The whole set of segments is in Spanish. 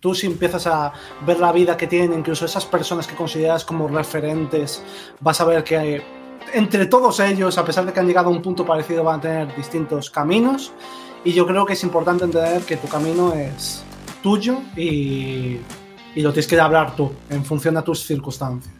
tú si empiezas a ver la vida que tienen, incluso esas personas que consideras como referentes, vas a ver que entre todos ellos, a pesar de que han llegado a un punto parecido, van a tener distintos caminos. Y yo creo que es importante entender que tu camino es tuyo y, y lo tienes que hablar tú, en función de tus circunstancias.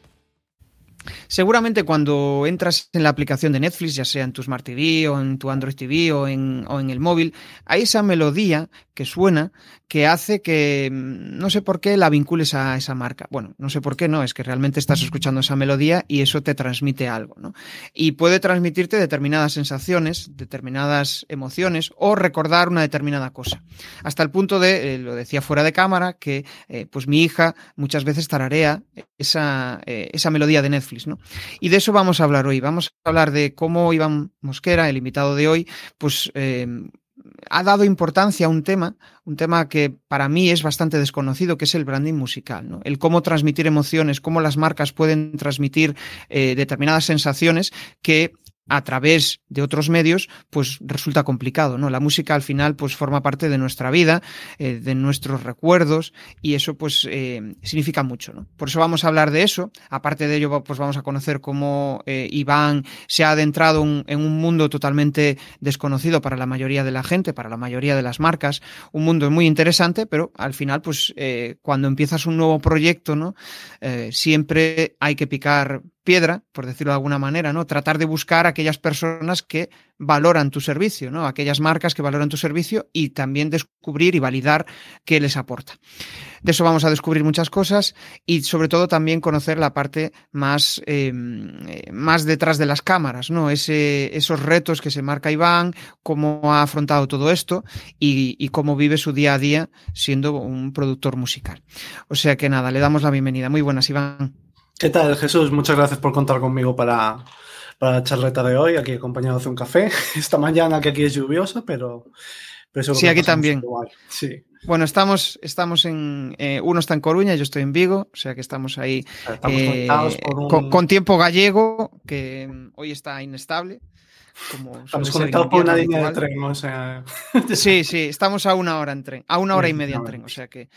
Seguramente cuando entras en la aplicación de Netflix, ya sea en tu Smart TV o en tu Android TV o en, o en el móvil, hay esa melodía que suena que hace que mm, no sé por qué la vincules a esa marca. Bueno, no sé por qué no, es que realmente estás escuchando esa melodía y eso te transmite algo, ¿no? Y puede transmitirte determinadas sensaciones, determinadas emociones o recordar una determinada cosa. Hasta el punto de, eh, lo decía fuera de cámara, que eh, pues mi hija muchas veces tararea esa, eh, esa melodía de Netflix, ¿no? Y de eso vamos a hablar hoy. Vamos a hablar de cómo Iván Mosquera, el invitado de hoy, pues ha dado importancia a un tema, un tema que para mí es bastante desconocido, que es el branding musical, ¿no? El cómo transmitir emociones, cómo las marcas pueden transmitir eh, determinadas sensaciones que a través de otros medios, pues resulta complicado, ¿no? La música al final, pues forma parte de nuestra vida, eh, de nuestros recuerdos, y eso, pues, eh, significa mucho, ¿no? Por eso vamos a hablar de eso. Aparte de ello, pues vamos a conocer cómo eh, Iván se ha adentrado en un mundo totalmente desconocido para la mayoría de la gente, para la mayoría de las marcas, un mundo muy interesante, pero al final, pues, cuando empiezas un nuevo proyecto, ¿no? siempre hay que picar piedra, por decirlo de alguna manera, ¿no? Tratar de buscar aquellas personas que valoran tu servicio, ¿no? Aquellas marcas que valoran tu servicio y también descubrir y validar qué les aporta. De eso vamos a descubrir muchas cosas y sobre todo también conocer la parte más, em, eh, más detrás de las cámaras, ¿no? Ese, esos retos que se marca Iván, cómo ha afrontado todo esto y, y cómo vive su día a día siendo un productor musical. O sea que nada, le damos la bienvenida. Muy buenas, Iván. ¿Qué tal, Jesús? Muchas gracias por contar conmigo para, para la charleta de hoy, aquí acompañado de un café. Esta mañana que aquí es lluviosa, pero... pero sí, aquí también. Sí. Bueno, estamos, estamos en. Eh, uno está en Coruña, yo estoy en Vigo, o sea que estamos ahí eh, con, tiempo gallego, que hoy está inestable. Como estamos conectados por una línea de tren, o sea. sí, sí, estamos a una hora en tren, a una hora y media en tren, o sea que.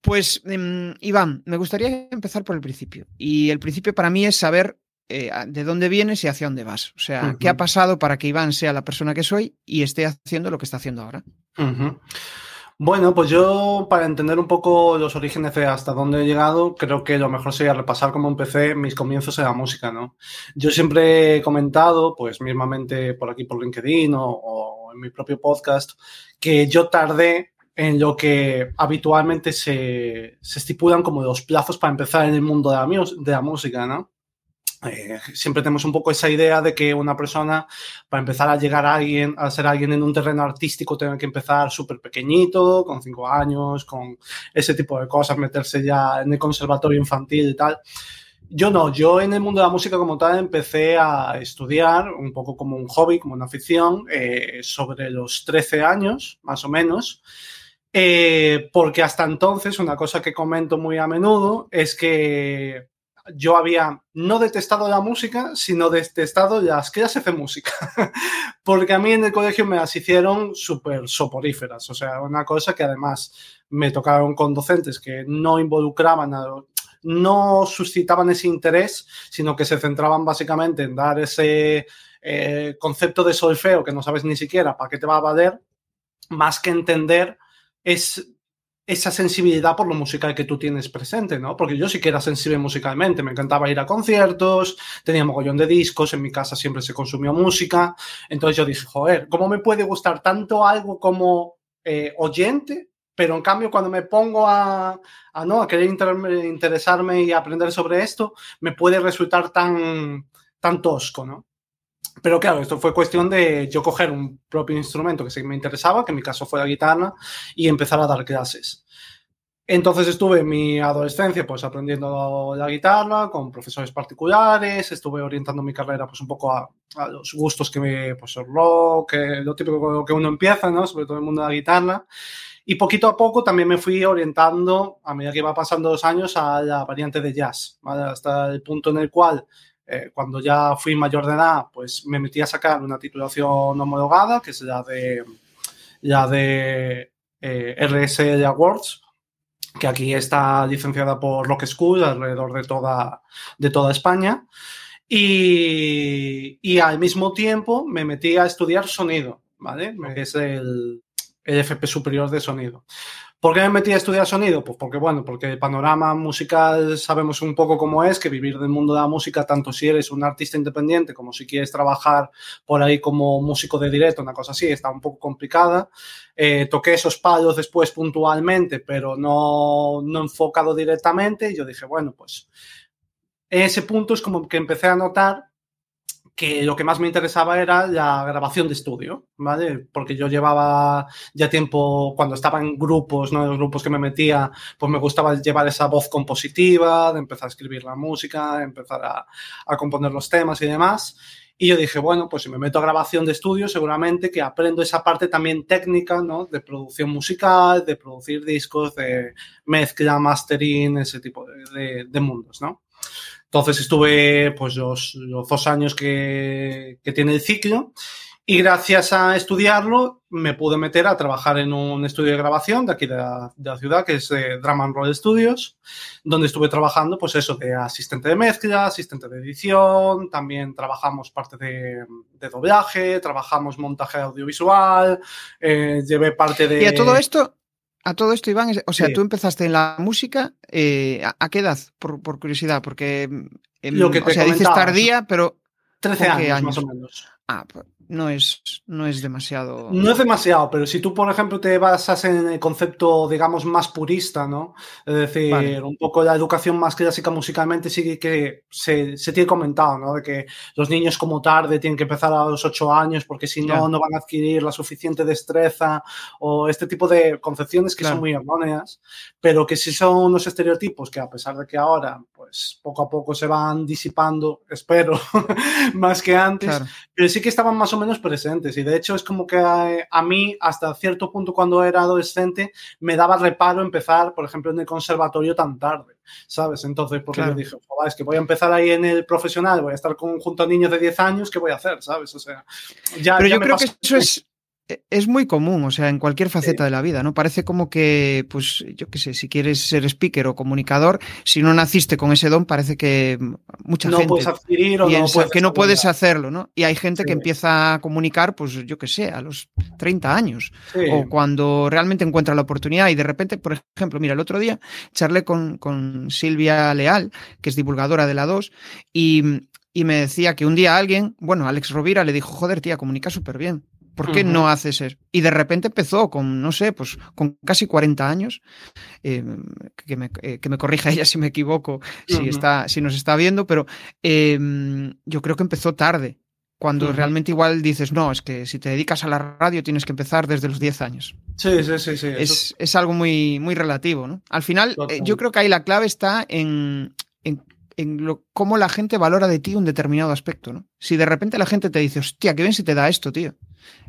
Pues, em, Iván, me gustaría empezar por el principio. Y el principio para mí es saber eh, de dónde vienes y hacia dónde vas. O sea, qué ha pasado para que Iván sea la persona que soy y esté haciendo lo que está haciendo ahora. Bueno, pues yo para entender un poco los orígenes de hasta dónde he llegado, creo que lo mejor sería repasar cómo empecé mis comienzos en la música, ¿no? Yo siempre he comentado, pues mismamente por aquí por LinkedIn o, o en mi propio podcast, que yo tardé en lo que habitualmente se, estipulan como los plazos para empezar en el mundo de la, de la música, ¿no? Eh, siempre tenemos un poco esa idea de que una persona, para empezar a llegar a alguien, a ser alguien en un terreno artístico, tiene que empezar súper pequeñito, con cinco años, con ese tipo de cosas, meterse ya en el conservatorio infantil y tal. Yo no, yo en el mundo de la música como tal empecé a estudiar un poco como un hobby, como una afición, eh, sobre los 13 años, más o menos. Eh, porque hasta entonces, una cosa que comento muy a menudo es que yo había no detestado la música, sino detestado las clases de música. porque a mí en el colegio me las hicieron súper soporíferas. O sea, una cosa que además me tocaron con docentes que no involucraban, no suscitaban ese interés, sino que se centraban básicamente en dar ese eh, concepto de solfeo que no sabes ni siquiera para qué te va a valer, más que entender es esa sensibilidad por lo musical que tú tienes presente, ¿no? Porque yo sí que era sensible musicalmente, me encantaba ir a conciertos, tenía mogollón de discos, en mi casa siempre se consumió música, entonces yo dije, joder, ¿cómo me puede gustar tanto algo como eh, oyente? Pero en cambio, cuando me pongo a, ¿no? a querer interesarme y aprender sobre esto, me puede resultar tan, tan tosco, ¿no? Pero claro, esto fue cuestión de yo coger un propio instrumento que sí me interesaba, que en mi caso fue la guitarra, y empezar a dar clases. Entonces estuve en mi adolescencia pues aprendiendo la guitarra con profesores particulares, estuve orientando mi carrera pues un poco a, los gustos que me, pues el rock, lo típico que uno empieza, ¿no? Sobre todo el mundo de la guitarra. Y poquito a poco también me fui orientando, a medida que iba pasando los años, a la variante de jazz, hasta el punto en el cual, eh, cuando ya fui mayor de edad, pues me metí a sacar una titulación homologada, que es la de, la de eh, RSL Awards, que aquí está licenciada por Rock School alrededor de toda, de toda España. Y, y, al mismo tiempo me metí a estudiar sonido, ¿vale? Que es el, el FP superior de sonido. ¿Por qué me metí a estudiar sonido? Pues porque, bueno, porque el panorama musical sabemos un poco cómo es, que vivir del mundo de la música, tanto si eres un artista independiente como si quieres trabajar por ahí como músico de directo, una cosa así, está un poco complicada. Eh, toqué esos palos después puntualmente, pero no, no enfocado directamente. Y yo dije, bueno, pues en ese punto es como que empecé a notar que lo que más me interesaba era la grabación de estudio, ¿vale? Porque yo llevaba ya tiempo, cuando estaba en grupos, ¿no? En los grupos que me metía, pues me gustaba llevar esa voz compositiva, de empezar a escribir la música, de empezar a, a componer los temas y demás. Y yo dije, bueno, pues si me meto a grabación de estudio, seguramente que aprendo esa parte también técnica, ¿no? De producción musical, de producir discos, de mezcla, mastering, ese tipo de, de, de mundos, ¿no? Entonces estuve pues los, los dos años que, que, tiene el ciclo y gracias a estudiarlo me pude meter a trabajar en un estudio de grabación de aquí de la, de la ciudad que es eh, and Roll Studios, donde estuve trabajando pues eso de asistente de mezcla, asistente de edición, también trabajamos parte de, de doblaje, trabajamos montaje audiovisual, eh, llevé parte de... Y a todo esto, a todo esto, Iván, o sea, sí. tú empezaste en la música, eh, ¿a, qué edad? Por, por curiosidad, porque. Eh, Lo que te o sea, dices tardía, pero. 13 años, años, más o menos. Ah, no es, no es demasiado. No es demasiado, pero si tú, por ejemplo, te basas en el concepto, digamos, más purista, ¿no? Es decir, vale. un poco la educación más clásica musicalmente sí que se, se, tiene comentado, ¿no? De que los niños como tarde tienen que empezar a los ocho años porque si no, no van a adquirir la suficiente destreza o este tipo de concepciones que claro. son muy erróneas, pero que sí son unos estereotipos que a pesar de que ahora, pues, poco a poco se van disipando, espero, más que antes, claro. pero sí que estaban más o menos presentes y de hecho es como que a, a, mí hasta cierto punto cuando era adolescente me daba reparo empezar, por ejemplo, en el conservatorio tan tarde, ¿sabes? Entonces, porque claro. yo dije, es que voy a empezar ahí en el profesional, voy a estar con, junto a niños de 10 años, ¿qué voy a hacer? ¿Sabes? O sea, ya... Pero ya yo creo pasó. que eso es, es muy común, o sea, en cualquier faceta sí. de la vida, ¿no? Parece como que, pues, yo qué sé, si quieres ser speaker o comunicador, si no naciste con ese don, parece que mucha no gente puedes adquirir o no puedes que no puedes hacerlo, ¿no? Y hay gente sí. que empieza a comunicar, pues, yo qué sé, a los 30 años, sí. o cuando realmente encuentra la oportunidad y de repente, por ejemplo, mira, el otro día charlé con, con Silvia Leal, que es divulgadora de la 2, y, y me decía que un día alguien, bueno, Alex Rovira le dijo, joder, tía, comunica súper bien. ¿Por qué uh -huh. no haces eso? Y de repente empezó con, no sé, pues con casi 40 años, eh, que, me, eh, que, me, corrija ella si me equivoco, uh -huh. si, está, si nos está viendo, pero eh, yo creo que empezó tarde, cuando uh -huh. realmente igual dices, no, es que si te dedicas a la radio tienes que empezar desde los 10 años. Sí, sí, sí. sí es, es, algo muy, muy relativo, ¿no? Al final, eh, yo creo que ahí la clave está en, en en lo, cómo la gente valora de ti un determinado aspecto, ¿no? Si de repente la gente te dice, hostia, qué bien si te da esto, tío.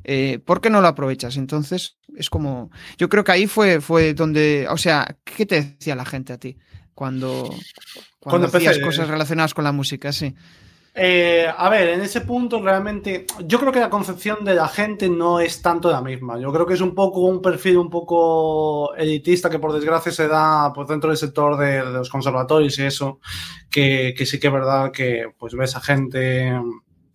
Eh, ¿Por qué no lo aprovechas? Entonces, es como. Yo creo que ahí fue, fue donde. O sea, ¿qué te decía la gente a ti cuando, cuando, cuando hacías empecé, cosas relacionadas con la música? Sí. Eh, a ver, en ese punto realmente yo creo que la concepción de la gente no es tanto la misma. Yo creo que es un poco un perfil un poco elitista que por desgracia se da pues, dentro del sector de, de los conservatorios y eso, que, que, sí que es verdad que pues ves a gente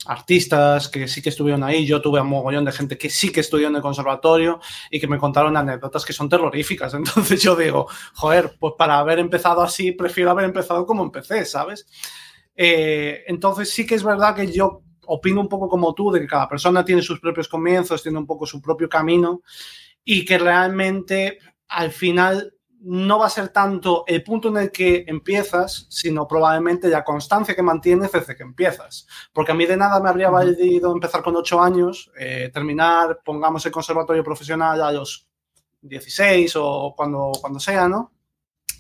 artistas que sí que estuvieron ahí. Yo tuve un mogollón de gente que sí que estudió en el conservatorio y que me contaron anécdotas que son terroríficas. Entonces yo digo, joder, pues para haber empezado así, prefiero haber empezado como empecé, ¿sabes? Eh, entonces sí que es verdad que yo opino un poco como tú, de que cada persona tiene sus propios comienzos, tiene un poco su propio camino y que realmente al final no va a ser tanto el punto en el que empiezas, sino probablemente la constancia que mantienes desde que empiezas. Porque a mí de nada me habría valido empezar con ocho años, eh, terminar, pongamos el conservatorio profesional a los 16 o cuando, cuando sea, ¿no?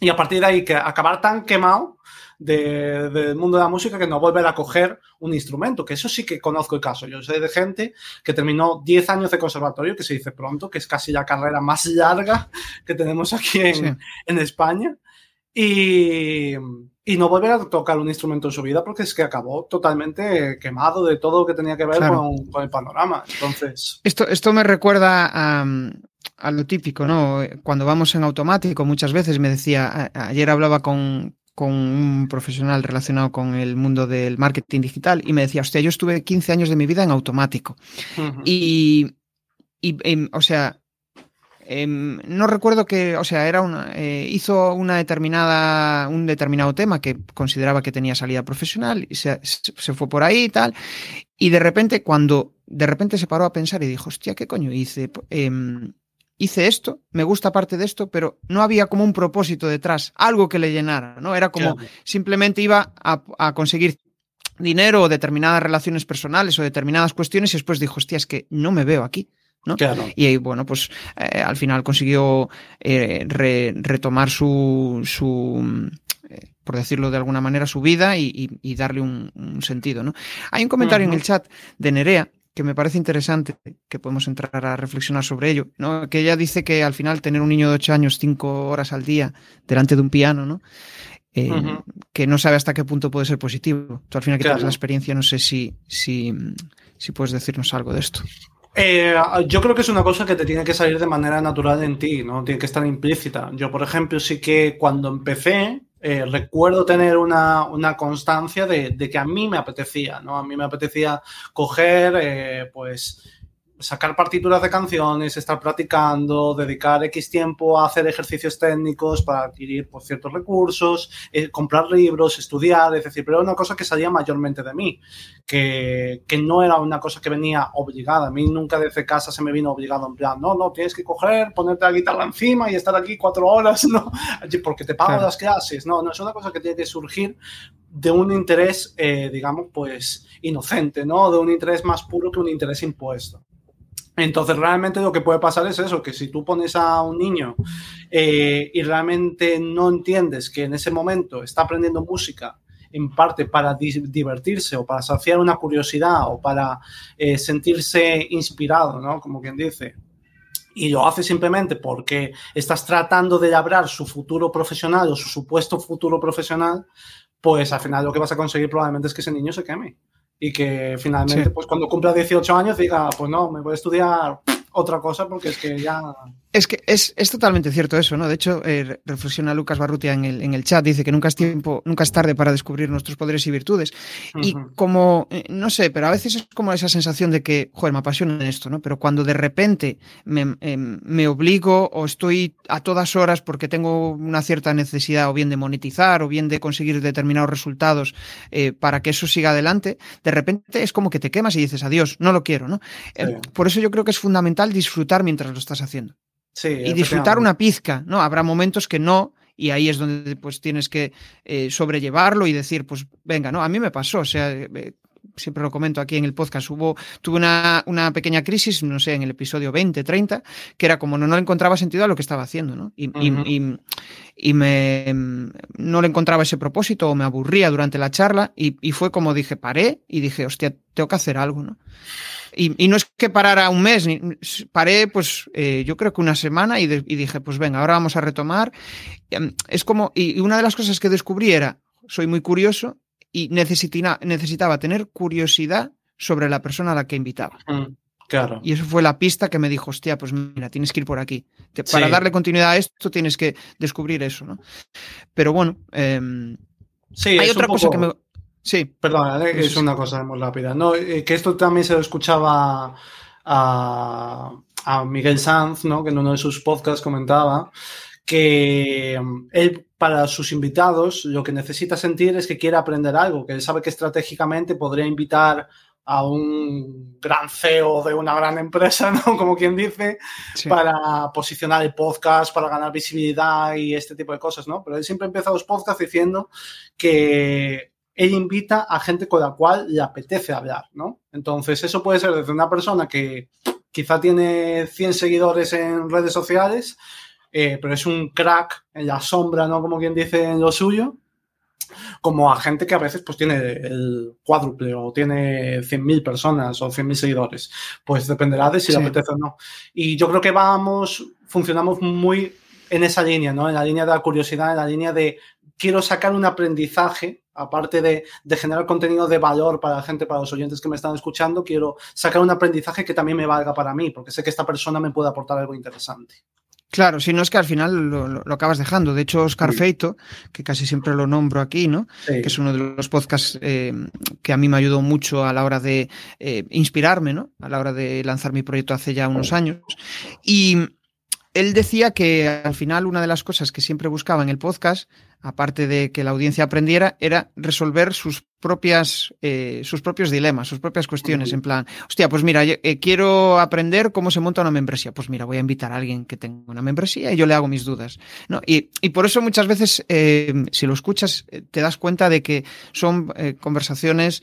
Y a partir de ahí que acabar tan quemado del mundo de la música que no volver a coger un instrumento, que eso sí que conozco el caso. Yo sé de gente que terminó 10 años de conservatorio, que se dice pronto, que es casi la carrera más larga que tenemos aquí en, en España, y, y, no volver a tocar un instrumento en su vida porque es que acabó totalmente quemado de todo lo que tenía que ver con, con, el panorama. Entonces... Esto, esto me recuerda a, a lo típico, ¿no? Cuando vamos en automático, muchas veces me decía, ayer hablaba con, con un profesional relacionado con el mundo del marketing digital y me decía, hostia, yo estuve 15 años de mi vida en automático. Y, y o sea, em, no recuerdo que, o sea, era una, eh, hizo una determinada, un determinado tema que consideraba que tenía salida profesional y se, se, fue por ahí y tal. Y de repente, cuando de repente se paró a pensar y dijo, hostia, ¿qué coño hice? Eh, hice esto, me gusta parte de esto, pero no había como un propósito detrás, algo que le llenara, ¿no? Era como claro. simplemente iba a, a, conseguir dinero o determinadas relaciones personales o determinadas cuestiones y después dijo, hostia, es que no me veo aquí. ¿No? Claro. Y bueno, pues eh, al final consiguió eh, re, retomar su, su eh, por decirlo de alguna manera, su vida y, y, y darle un, un, sentido. ¿no? Hay un comentario uh -huh. en el chat de Nerea que me parece interesante, que podemos entrar a reflexionar sobre ello, ¿no? Que ella dice que al final tener un niño de 8 años cinco horas al día delante de un piano, ¿no? Eh, uh -huh. que no sabe hasta qué punto puede ser positivo. Tú al final que claro. tienes la experiencia, no sé si, si, si puedes decirnos algo de esto. Eh, yo creo que es una cosa que te tiene que salir de manera natural en ti, ¿no? Tiene que estar implícita. Yo, por ejemplo, sí que cuando empecé, eh, recuerdo tener una, una constancia de, que a mí me apetecía, ¿no? A mí me apetecía coger, eh, pues, sacar partituras de canciones, estar practicando, dedicar X tiempo a hacer ejercicios técnicos para adquirir pues, ciertos recursos, eh, comprar libros, estudiar, es decir, pero era una cosa que salía mayormente de mí, que, que, no era una cosa que venía obligada. A mí nunca desde casa se me vino obligado en plan, no, no, tienes que coger, ponerte la guitarra encima y estar aquí cuatro horas, ¿no? Porque te pago claro. las clases. No, no, es una cosa que tiene que surgir de un interés, eh, digamos, pues inocente, ¿no? De un interés más puro que un interés impuesto. Entonces, realmente lo que puede pasar es eso, que si tú pones a un niño eh, y realmente no entiendes que en ese momento está aprendiendo música en parte para divertirse o para saciar una curiosidad o para eh, sentirse inspirado, ¿no? Como quien dice, y lo hace simplemente porque estás tratando de labrar su futuro profesional o su supuesto futuro profesional, pues al final lo que vas a conseguir probablemente es que ese niño se queme y que finalmente, sí. pues cuando cumpla 18 años, diga, pues no, me voy a estudiar otra cosa porque es que ya... Es que es, es totalmente cierto eso, ¿no? De hecho, eh, reflexiona Lucas Barrutia en el, en el chat, dice que nunca es tiempo, nunca es tarde para descubrir nuestros poderes y virtudes. Uh -huh. Y como, eh, no sé, pero a veces es como esa sensación de que, joder, me apasiona esto, ¿no? Pero cuando de repente me, eh, me obligo o estoy a todas horas porque tengo una cierta necesidad o bien de monetizar o bien de conseguir determinados resultados para que eso siga adelante, de repente es como que te quemas y dices, adiós, no lo quiero, ¿no? Sí. Por eso yo creo que es fundamental disfrutar mientras lo estás haciendo. Sí, y disfrutar una pizca, ¿no? Habrá momentos que no, y ahí es donde pues tienes que eh, sobrellevarlo y decir, pues venga, ¿no? A mí me pasó, o sea, eh, siempre lo comento aquí en el podcast, hubo, tuve una, una, pequeña crisis, no sé, en el episodio 20, 30, que era como no, no le encontraba sentido a lo que estaba haciendo, ¿no? Y, uh -huh. y, y, y, me, no le encontraba ese propósito o me aburría durante la charla y, y fue como dije, paré y dije, hostia, tengo que hacer algo, ¿no? Y, y, no es que parara un mes, paré pues eh, yo creo que una semana y, de, y, dije, pues venga, ahora vamos a retomar. Em, es como, y una de las cosas que descubrí era, soy muy curioso y necesitaba, tener curiosidad sobre la persona a la que invitaba. Mm, claro. Y eso fue la pista que me dijo, hostia, pues mira, tienes que ir por aquí. Te, para sí. darle continuidad a esto tienes que descubrir eso, ¿no? Pero bueno, eh, sí, hay otra cosa que me Sí. Perdón, es sí. una cosa muy rápida. No, eh, que esto también se lo escuchaba a, a Miguel Sanz, ¿no? que en uno de sus podcasts comentaba que mm, él para sus invitados lo que necesita sentir es que quiere aprender algo, que él sabe que estratégicamente podría invitar a un gran CEO de una gran empresa, ¿no? Como quien dice, sí. para posicionar el podcast, para ganar visibilidad y este tipo de cosas, ¿no? Pero él siempre empieza los podcasts diciendo que él invita a gente con la cual le apetece hablar, ¿no? Entonces, eso puede ser desde una persona que quizá tiene 100 seguidores en redes sociales eh, pero es un crack en la sombra, ¿no? Como quien dice en lo suyo, como a gente que a veces pues tiene el cuádruple o tiene 100.000 personas o 100.000 seguidores. Pues dependerá de si le apetece o no. Y yo creo que vamos, funcionamos muy en esa línea, ¿no? En la línea de la curiosidad, en la línea de quiero sacar un aprendizaje, aparte de, de, generar contenido de valor para la gente, para los oyentes que me están escuchando, quiero sacar un aprendizaje que también me valga para mí, porque sé que esta persona me puede aportar algo interesante. Claro, si no es que al final lo, lo, acabas dejando. De hecho, Oscar sí. Feito, que casi siempre lo nombro aquí, ¿no? Sí. Que es uno de los podcasts eh, que a mí me ayudó mucho a la hora de eh, inspirarme, ¿no? A la hora de lanzar mi proyecto hace ya unos años. Y él decía que al final una de las cosas que siempre buscaba en el podcast, aparte de que la audiencia aprendiera, era resolver sus propias, eh, sus propios dilemas, sus propias cuestiones, en plan, hostia, pues mira, eh, quiero aprender cómo se monta una membresía. Pues mira, voy a invitar a alguien que tenga una membresía y yo le hago mis dudas. ¿no? Y, y por eso muchas veces, eh, si lo escuchas, te das cuenta de que son conversaciones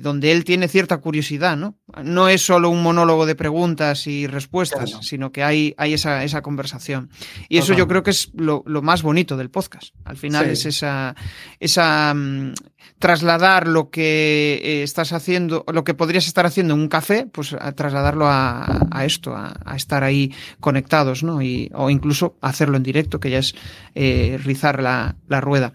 donde él tiene cierta curiosidad, ¿no? No es solo un monólogo de preguntas y respuestas, claro. sino que hay, hay esa, esa conversación. Y eso yo creo que es lo, lo, más bonito del podcast. Al final sí. es esa, esa um, trasladar lo que eh, estás haciendo, lo que podrías estar haciendo en un café, pues a trasladarlo a, a esto, a, a, estar ahí conectados, ¿no? Y, o incluso hacerlo en directo, que ya es eh, rizar la, la, rueda.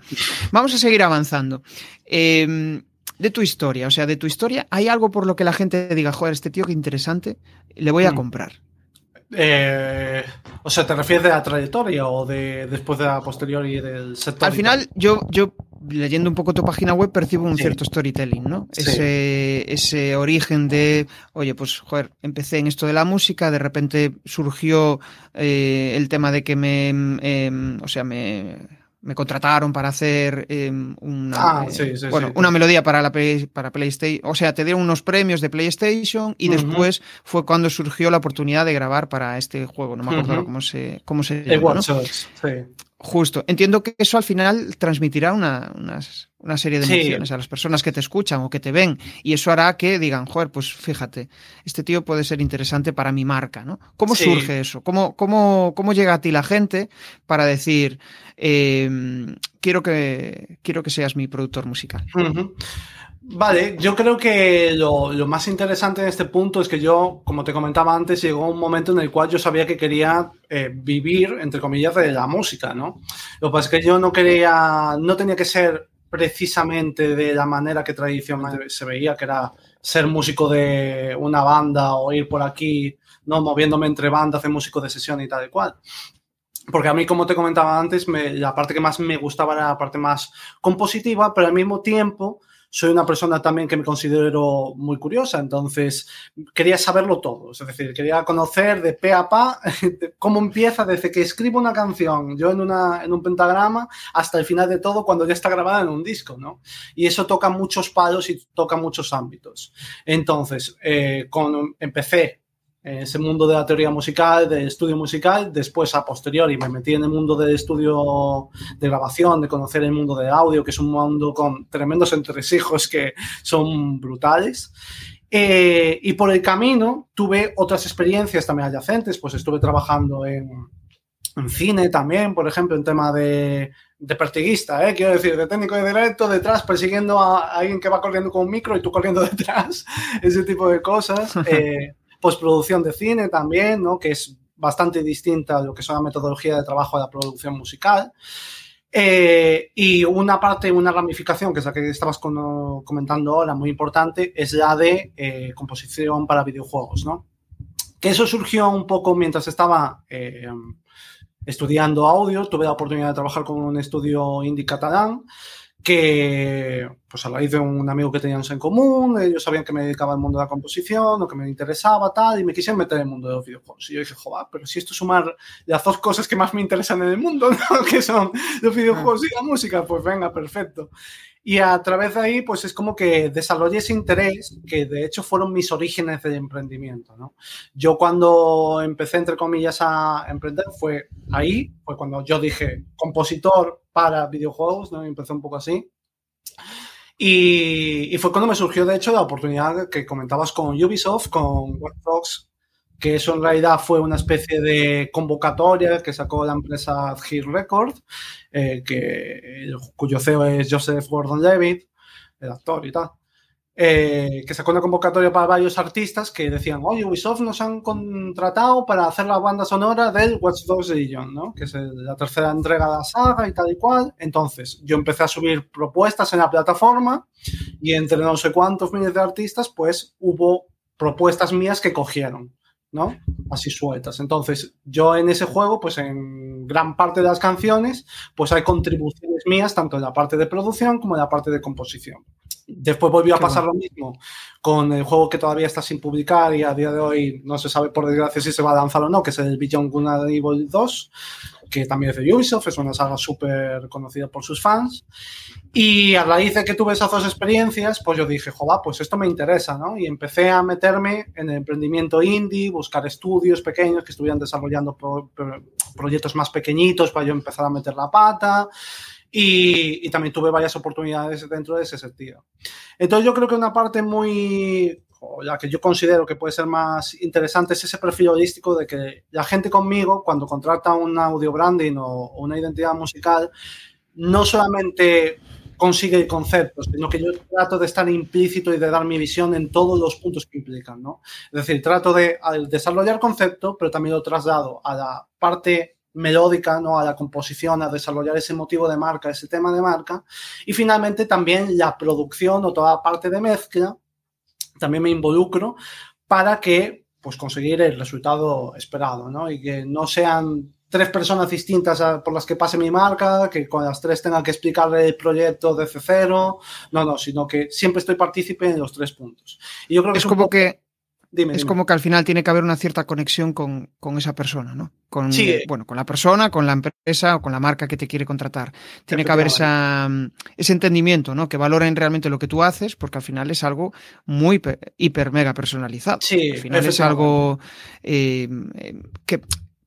Vamos a seguir avanzando. Eh, de tu historia, o sea, de tu historia, ¿hay algo por lo que la gente diga, joder, este tío qué interesante, le voy a mm. comprar? Eh, o sea, ¿te refieres de la trayectoria o de después de la posterior y del sector? Al final, yo, yo leyendo un poco tu página web percibo un sí. cierto storytelling, ¿no? Sí. Ese, ese origen de, oye, pues, joder, empecé en esto de la música, de repente surgió eh, el tema de que me, eh, o sea, me me contrataron para hacer eh, una, ah, sí, sí, bueno, sí, una melodía para la play, para PlayStation, o sea, te dieron unos premios de PlayStation y uh -huh. después fue cuando surgió la oportunidad de grabar para este juego, no me acuerdo uh -huh. cómo se cómo se llama, ¿no? sí. Justo. Entiendo que eso al final transmitirá una, unas, una serie de emociones sí. a las personas que te escuchan o que te ven y eso hará que digan, joder, pues fíjate, este tío puede ser interesante para mi marca, ¿no? ¿Cómo sí. surge eso? ¿Cómo, cómo, ¿Cómo llega a ti la gente para decir, eh, quiero, que, quiero que seas mi productor musical? Uh -huh. Vale, yo creo que lo, lo, más interesante en este punto es que yo, como te comentaba antes, llegó un momento en el cual yo sabía que quería eh, vivir, entre comillas, de la música, ¿no? Lo que pasa es que yo no quería, no tenía que ser precisamente de la manera que tradicionalmente se veía, que era ser músico de una banda o ir por aquí, ¿no? Moviéndome entre bandas de músico de sesión y tal y cual. Porque a mí, como te comentaba antes, me, la parte que más me gustaba era la parte más compositiva, pero al mismo tiempo soy una persona también que me considero muy curiosa, entonces quería saberlo todo, es decir, quería conocer de pe a pa cómo empieza desde que escribo una canción, yo en, una, en un pentagrama, hasta el final de todo cuando ya está grabada en un disco, ¿no? Y eso toca muchos palos y toca muchos ámbitos. Entonces, eh, con, empecé ese mundo de la teoría musical, del estudio musical, después a posteriori me metí en el mundo del estudio de grabación, de conocer el mundo de audio, que es un mundo con tremendos entresijos que son brutales. Eh, y por el camino tuve otras experiencias también adyacentes, pues estuve trabajando en, en cine también, por ejemplo, en tema de, de pertiguista, ¿eh? quiero decir, de técnico de directo, detrás persiguiendo a alguien que va corriendo con un micro y tú corriendo detrás, ese tipo de cosas. Eh, postproducción de cine también, ¿no? que es bastante distinta a lo que es una metodología de trabajo de la producción musical. Eh, y una parte, una ramificación, que es la que estabas comentando ahora, muy importante, es la de eh, composición para videojuegos, ¿no? Que eso surgió un poco mientras estaba eh, estudiando audio, tuve la oportunidad de trabajar con un estudio indie catalán, que pues a raíz de un amigo que teníamos en común, ellos sabían que me dedicaba al mundo de la composición o que me interesaba tal, y me quisieron meter en el mundo de los videojuegos. Y yo dije, joder, pero si esto sumar las dos cosas que más me interesan en el mundo, ¿no? que son los videojuegos y la música, pues venga, perfecto. Y a través de ahí, pues es como que desarrollé ese interés, que de hecho fueron mis orígenes de emprendimiento, ¿no? Yo cuando empecé, entre comillas, a emprender, fue ahí, fue cuando yo dije compositor para videojuegos, ¿no? Y empecé un poco así. Y, fue cuando me surgió, de hecho, la oportunidad que comentabas con Ubisoft, con Watch que eso en realidad fue una especie de convocatoria que sacó la empresa Hit Record, eh, que, cuyo CEO es Joseph Gordon-Levitt, el actor y tal. Eh, que sacó una convocatoria para varios artistas que decían, oye, Ubisoft nos han contratado para hacer la banda sonora del Watch Dogs Legion, ¿no? que es la tercera entrega de la saga y tal y cual. Entonces, yo empecé a subir propuestas en la plataforma y entre no sé cuántos miles de artistas, pues hubo propuestas mías que cogieron. ¿no? Así sueltas. Entonces, yo en ese juego, pues en gran parte de las canciones, pues hay contribuciones mías, tanto en la parte de producción como en la parte de composición. Después volvió a pasar lo mismo con el juego que todavía está sin publicar y a día de hoy no se sabe por desgracia si se va a lanzar o no, que es el Beyond Good and Evil 2, que también es de Ubisoft, es una saga súper conocida por sus fans. Y a raíz de que tuve esas dos experiencias, pues yo dije, joder, pues esto me interesa, ¿no? Y empecé a meterme en el emprendimiento indie, buscar estudios pequeños que estuvieran desarrollando proyectos más pequeñitos para yo empezar a meter la pata. Y, también tuve varias oportunidades dentro de ese sentido. Entonces yo creo que una parte muy, o la que yo considero que puede ser más interesante es ese perfil holístico de que la gente conmigo, cuando contrata un audio branding o, una identidad musical, no solamente consigue el concepto, sino que yo trato de estar implícito y de dar mi visión en todos los puntos que implican, ¿no? Es decir, trato de desarrollar concepto, pero también lo traslado a la parte melódica, ¿no? A la composición, a desarrollar ese motivo de marca, ese tema de marca. Y finalmente también la producción o toda la parte de mezcla, también me involucro para que, pues, conseguir el resultado esperado, ¿no? Y que no sean tres personas distintas por las que pase mi marca, que con las tres tenga que explicarle el proyecto desde cero, no, no, sino que siempre estoy partícipe en los tres puntos. Y yo creo que es, como que es como que al final tiene que haber una cierta conexión con, esa persona, ¿no? Con, bueno, con la persona, con la empresa o con la marca que te quiere contratar. Tiene que haber esa, ese entendimiento, ¿no? Que valoren realmente lo que tú haces, porque al final es algo muy hiper mega personalizado. Sí, al final es algo eh, que.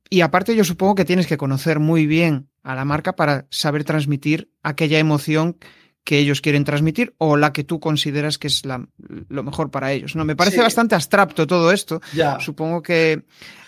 Y aparte, yo supongo que tienes que conocer muy bien a la marca para saber transmitir aquella emoción que ellos quieren transmitir o la que tú consideras que es la, lo mejor para ellos. ¿no? Me parece bastante abstracto todo esto. Supongo que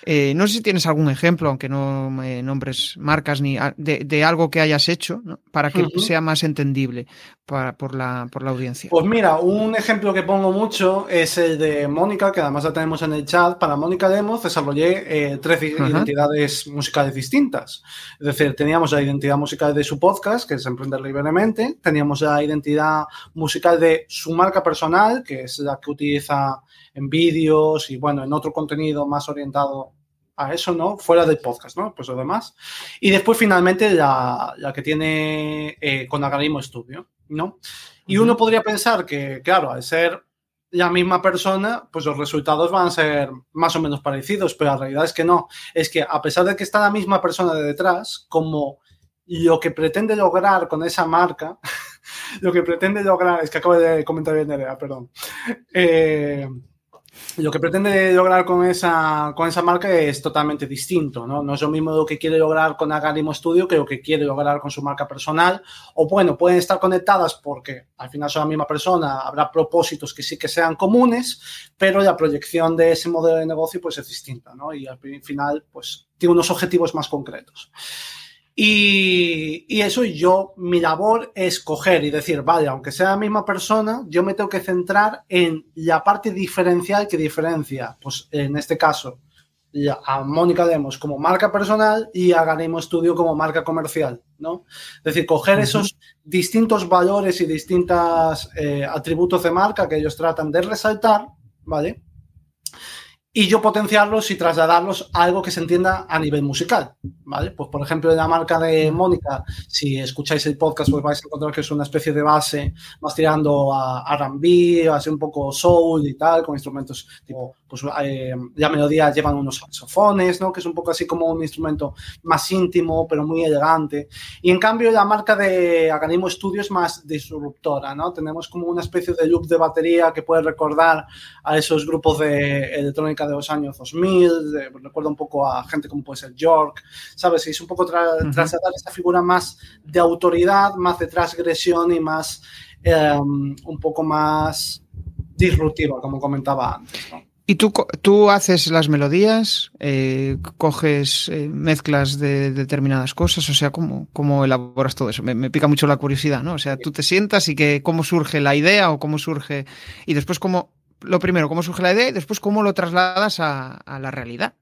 eh, no sé si tienes algún ejemplo, aunque no me nombres marcas ni de, algo que hayas hecho, para que sea más entendible para, por, la, por la audiencia. Pues mira, un ejemplo que pongo mucho es el de Mónica, que además la tenemos en el chat. Para Mónica Demos desarrollé eh, tres identidades musicales distintas. Es decir, teníamos la identidad musical de su podcast, que es Emprender Libremente, teníamos la identidad musical de su marca personal, que es la que utiliza en vídeos y bueno, en otro contenido más orientado a eso, ¿no? Fuera del podcast, ¿no? Pues lo demás. Y después, finalmente, la, que tiene eh, con Algarismo Studio, ¿no? Y uno podría pensar que, claro, al ser la misma persona, pues los resultados van a ser más o menos parecidos, pero la realidad es que no. Es que a pesar de que está la misma persona de detrás, como lo que pretende lograr con esa marca, lo que pretende lograr, es que acabo de comentar bien, Nerea, perdón. Eh, lo que pretende lograr con esa, con esa marca es totalmente distinto, ¿no? No es lo mismo lo que quiere lograr con Agarimo Studio que lo que quiere lograr con su marca personal. O bueno, pueden estar conectadas porque al final son la misma persona, habrá propósitos que sí que sean comunes, pero la proyección de ese modelo de negocio pues es distinta, ¿no? Y al final pues tiene unos objetivos más concretos. Y, eso yo, mi labor es coger y decir, vale, aunque sea la misma persona, yo me tengo que centrar en la parte diferencial que diferencia, pues en este caso, a Mónica Demos como marca personal y a Ganimo Studio como marca comercial, ¿no? Es decir, coger esos distintos valores y distintos eh, atributos de marca que ellos tratan de resaltar, ¿vale? Y yo potenciarlos y trasladarlos a algo que se entienda a nivel musical, ¿vale? Pues, por ejemplo, en la marca de Mónica, si escucháis el podcast, pues vais a encontrar que es una especie de base más tirando a R&B, así un poco soul y tal, con instrumentos tipo, pues eh, la melodía llevan unos saxofones, ¿no? Que es un poco así como un instrumento más íntimo, pero muy elegante. Y en cambio, la marca de Aganimo Studio es más disruptora, ¿no? Tenemos como una especie de loop de batería que puede recordar a esos grupos de electrónica de los años 2000, recuerda un poco a gente como puede ser York, ¿sabes? Y es un poco trasladar esta figura más de autoridad, más de transgresión y más, em, un poco más disruptiva, como comentaba antes, ¿Y tú, tú haces las melodías, eh, coges eh, mezclas de determinadas cosas? O sea, ¿cómo, cómo elaboras todo eso? Me, pica mucho la curiosidad, ¿no? O sea, tú te sientas y que cómo surge la idea o cómo surge... Y después cómo... Lo primero, cómo surge la idea y después cómo lo trasladas a, la realidad.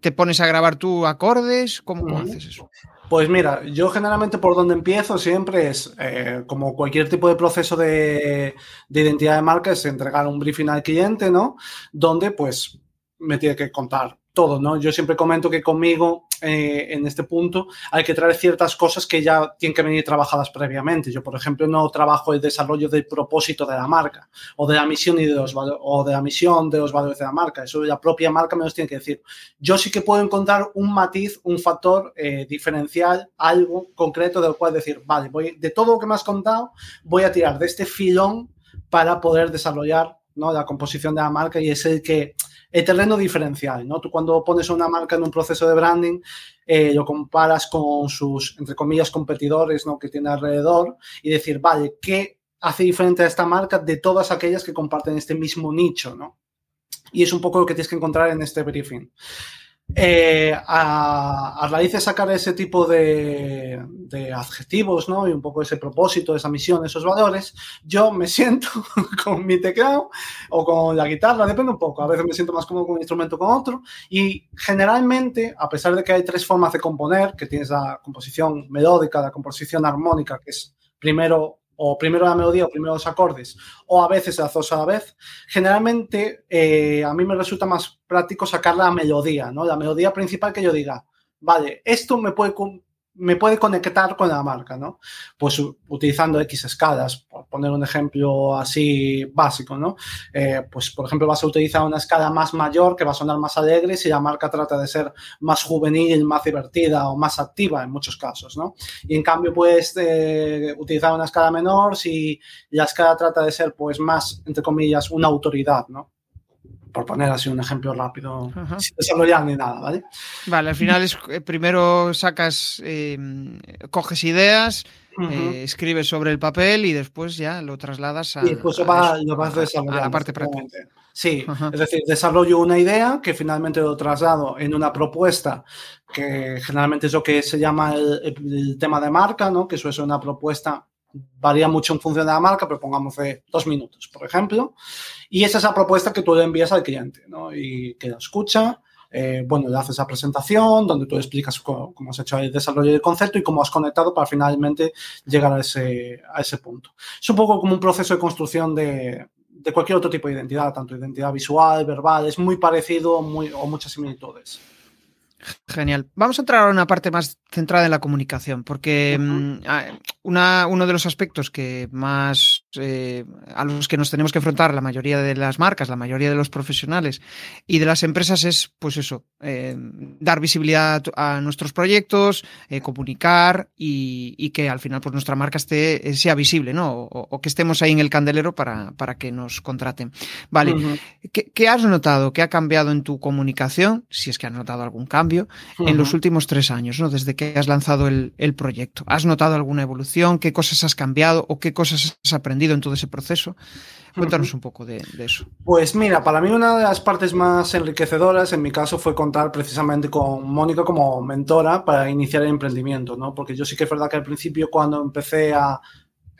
¿Te pones a grabar tú acordes? ¿Cómo, haces eso? Pues mira, yo generalmente por donde empiezo siempre es, eh, como cualquier tipo de proceso de, de, identidad de marca, es entregar un briefing al cliente, ¿no? Donde pues me tiene que contar todo, ¿no? Yo siempre comento que conmigo, eh, en este punto, hay que traer ciertas cosas que ya tienen que venir trabajadas previamente. Yo, por ejemplo, no trabajo el desarrollo del propósito de la marca o de la misión y de los o de la misión de los valores de la marca. Eso la propia marca me los tiene que decir. Yo sí que puedo encontrar un matiz, un factor eh, diferencial, algo concreto del cual decir, vale, voy de todo lo que me has contado, voy a tirar de este filón para poder desarrollar ¿no? la composición de la marca y es el que el terreno diferencial, ¿no? Tú cuando pones una marca en un proceso de branding, eh, lo comparas con sus, entre comillas, competidores, ¿no? Que tiene alrededor y decir, vale, ¿qué hace diferente a esta marca de todas aquellas que comparten este mismo nicho, ¿no? Y es un poco lo que tienes que encontrar en este briefing. Eh, a, raíz de sacar ese tipo de, adjetivos, ¿no? Y un poco ese propósito, esa misión, esos valores, yo me siento con mi teclado o con la guitarra, depende un poco. A veces me siento más cómodo con un instrumento con otro. Y generalmente, a pesar de que hay tres formas de componer, que tienes la composición melódica, la composición armónica, que es primero o primero la melodía o primero los acordes, o a veces las dos a la vez, generalmente eh, a mí me resulta más práctico sacar la melodía, ¿no? La melodía principal que yo diga, vale, esto me puede me puede conectar con la marca, ¿no? Pues utilizando X escalas, por poner un ejemplo así básico, ¿no? Eh, pues, por ejemplo, vas a utilizar una escala más mayor que va a sonar más alegre si la marca trata de ser más juvenil, más divertida o más activa en muchos casos, ¿no? Y en cambio, puedes eh, utilizar una escala menor si la escala trata de ser, pues, más, entre comillas, una autoridad, ¿no? Por poner así un ejemplo rápido, sin desarrollar ni nada, ¿vale? Vale, al final es eh, primero sacas, em, coges ideas, eh, escribes sobre el papel y después ya lo trasladas a, y después lo, vas desarrollando. A la parte práctica. Sí, es decir, desarrollo una idea que finalmente lo traslado en una propuesta que generalmente es lo que se llama el, tema de marca, ¿no? Que eso es una propuesta varía mucho en función de la marca, pero pongamos dos minutos, por ejemplo. Y esa es la propuesta que tú le envías al cliente, ¿no? Y que la escucha, eh, bueno, le haces esa presentación donde tú explicas cómo, has hecho el desarrollo del concepto y cómo has conectado para finalmente llegar a ese, a ese punto. Es un poco como un proceso de construcción de, de cualquier otro tipo de identidad, tanto identidad visual, verbal, es muy parecido muy, o muchas similitudes. Genial. Vamos a entrar a una parte más centrada en la comunicación, porque mm, una, uno de los aspectos que más eh, a los que nos tenemos que enfrentar la mayoría de las marcas, la mayoría de los profesionales y de las empresas es, pues eso, eh, dar visibilidad a nuestros proyectos, eh, comunicar y, que al final pues nuestra marca esté sea visible, ¿no? O, que estemos ahí en el candelero para, para que nos contraten. Vale. ¿Qué, ¿Qué, has notado? ¿Qué ha cambiado en tu comunicación? Si es que has notado algún cambio en los últimos tres años, ¿no? Desde que has lanzado el, proyecto. ¿Has notado alguna evolución? ¿Qué cosas has cambiado o qué cosas has aprendido en todo ese proceso? Cuéntanos un poco de, eso. Pues mira, para mí una de las partes más enriquecedoras en mi caso fue contar precisamente con Mónica como mentora para iniciar el emprendimiento, ¿no? Porque yo sí que es verdad que al principio cuando empecé a,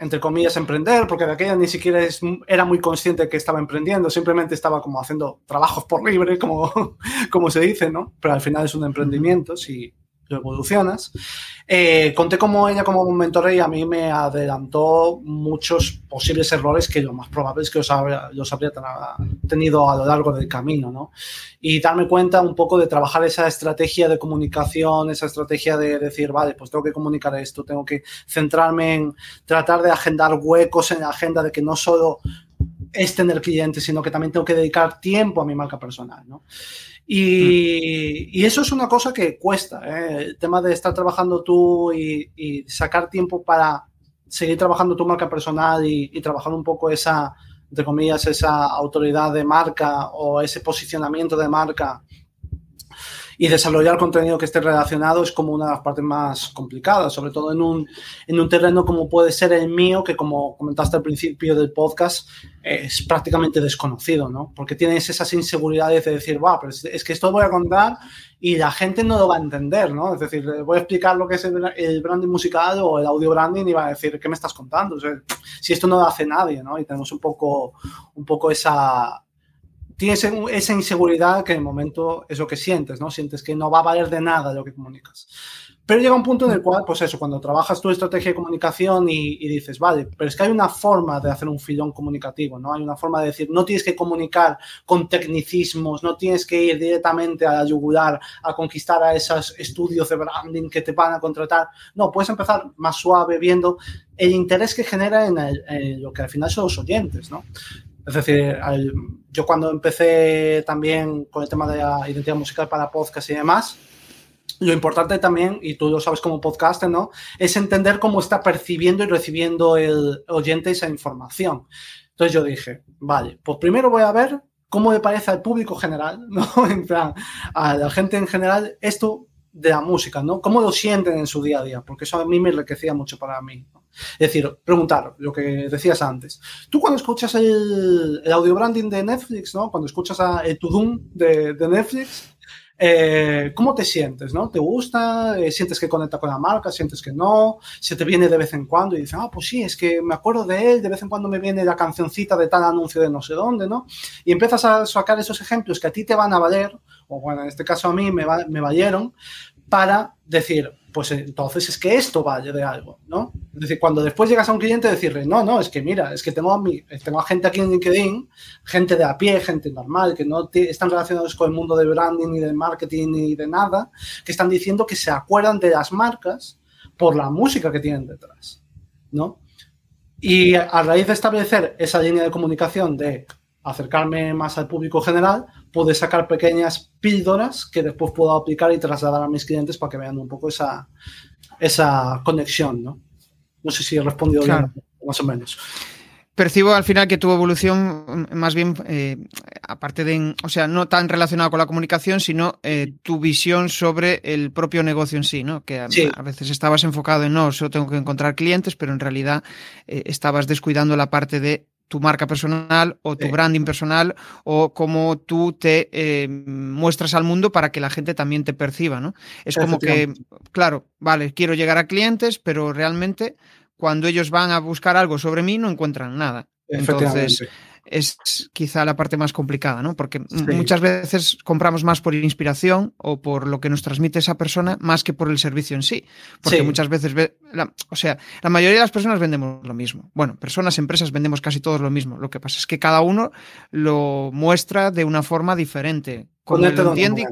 entre comillas, emprender, porque de aquella ni siquiera era muy consciente que estaba emprendiendo, simplemente estaba como haciendo trabajos por libre, como, como se dice, ¿no? Pero al final es un emprendimiento, si, evolucionas. Eh, conté como ella como un mentor y a mí me adelantó muchos posibles errores que lo más probable es que los habría, los habría tenido a lo largo del camino, ¿no? Y darme cuenta un poco de trabajar esa estrategia de comunicación, esa estrategia de decir, vale, pues tengo que comunicar esto, tengo que centrarme en tratar de agendar huecos en la agenda de que no solo es tener clientes, sino que también tengo que dedicar tiempo a mi marca personal, ¿no? Y, eso es una cosa que cuesta, ¿eh? el tema de estar trabajando tú y, sacar tiempo para seguir trabajando tu marca personal y, trabajar un poco esa, entre comillas, esa autoridad de marca o ese posicionamiento de marca y desarrollar contenido que esté relacionado es como una de las partes más complicadas, sobre todo en un, en un terreno como puede ser el mío, que como comentaste al principio del podcast, es prácticamente desconocido, ¿no? Porque tienes esas inseguridades de decir, va, pero es que esto lo voy a contar y la gente no lo va a entender, ¿no? Es decir, voy a explicar lo que es el, branding musical o el audio branding y va a decir, ¿qué me estás contando? Si esto no lo hace nadie, ¿no? Y tenemos un poco, un poco esa, tienes esa inseguridad que en el momento es lo que sientes, ¿no? Sientes que no va a valer de nada lo que comunicas. Pero llega un punto en el cual, pues eso, cuando trabajas tu estrategia de comunicación y, dices, vale, pero es que hay una forma de hacer un filón comunicativo, ¿no? Hay una forma de decir, no tienes que comunicar con tecnicismos, no tienes que ir directamente a la yugular a conquistar a esos estudios de branding que te van a contratar. No, puedes empezar más suave viendo el interés que genera en, lo que al final son los oyentes, ¿no? Es decir, yo cuando empecé también con el tema de la identidad musical para podcast y demás, lo importante también, y tú lo sabes como podcaster, ¿no? Es entender cómo está percibiendo y recibiendo el oyente esa información. Entonces yo dije, vale, pues primero voy a ver cómo le parece al público general, ¿no? En plan, a la gente en general, esto de la música, ¿no? ¿Cómo lo sienten en su día a día? Porque eso a mí me enriquecía mucho para mí. Es decir, preguntar lo que decías antes. Tú cuando escuchas el, audio branding de Netflix, ¿no? Cuando escuchas el Tudum de Netflix, eh, ¿cómo te sientes? ¿no? ¿Te gusta? Eh, ¿Sientes que conecta con la marca? ¿Sientes que no? ¿Se te viene de vez en cuando y dices, ah, pues sí, es que me acuerdo de él, de vez en cuando me viene la cancioncita de tal anuncio de no sé dónde, ¿no? Y empiezas a sacar esos ejemplos que a ti te van a valer, o bueno, en este caso a mí me, me valieron, para decir, pues entonces es que esto vale de algo, ¿no? Es decir, cuando después llegas a un cliente decirle, no, no, es que mira, es que tengo a, mi, tengo gente aquí en LinkedIn, gente de a pie, gente normal, que no están relacionados con el mundo de branding, ni de marketing, ni de nada, que están diciendo que se acuerdan de las marcas por la música que tienen detrás, ¿no? Y a raíz de establecer esa línea de comunicación de acercarme más al público general, pude sacar pequeñas píldoras que después puedo aplicar y trasladar a mis clientes para que vean un poco esa, esa conexión, ¿no? No sé si he respondido bien, más o menos. Percibo al final que tu evolución, más bien, eh, aparte de, o sea, no tan relacionada con la comunicación, sino eh, tu visión sobre el propio negocio en sí, ¿no? Que a, veces estabas enfocado en, no, solo tengo que encontrar clientes, pero en realidad eh, estabas descuidando la parte de tu marca personal o tu branding personal o cómo tú te eh, muestras al mundo para que la gente también te perciba, ¿no? Es como que, claro, vale, quiero llegar a clientes, pero realmente cuando ellos van a buscar algo sobre mí no encuentran nada. Entonces, es quizá la parte más complicada, ¿no? Porque muchas veces compramos más por inspiración o por lo que nos transmite esa persona más que por el servicio en sí. Porque muchas veces, o sea, la mayoría de las personas vendemos lo mismo. Bueno, personas, empresas vendemos casi todos lo mismo. Lo que pasa es que cada uno lo muestra de una forma diferente. Con el entiende.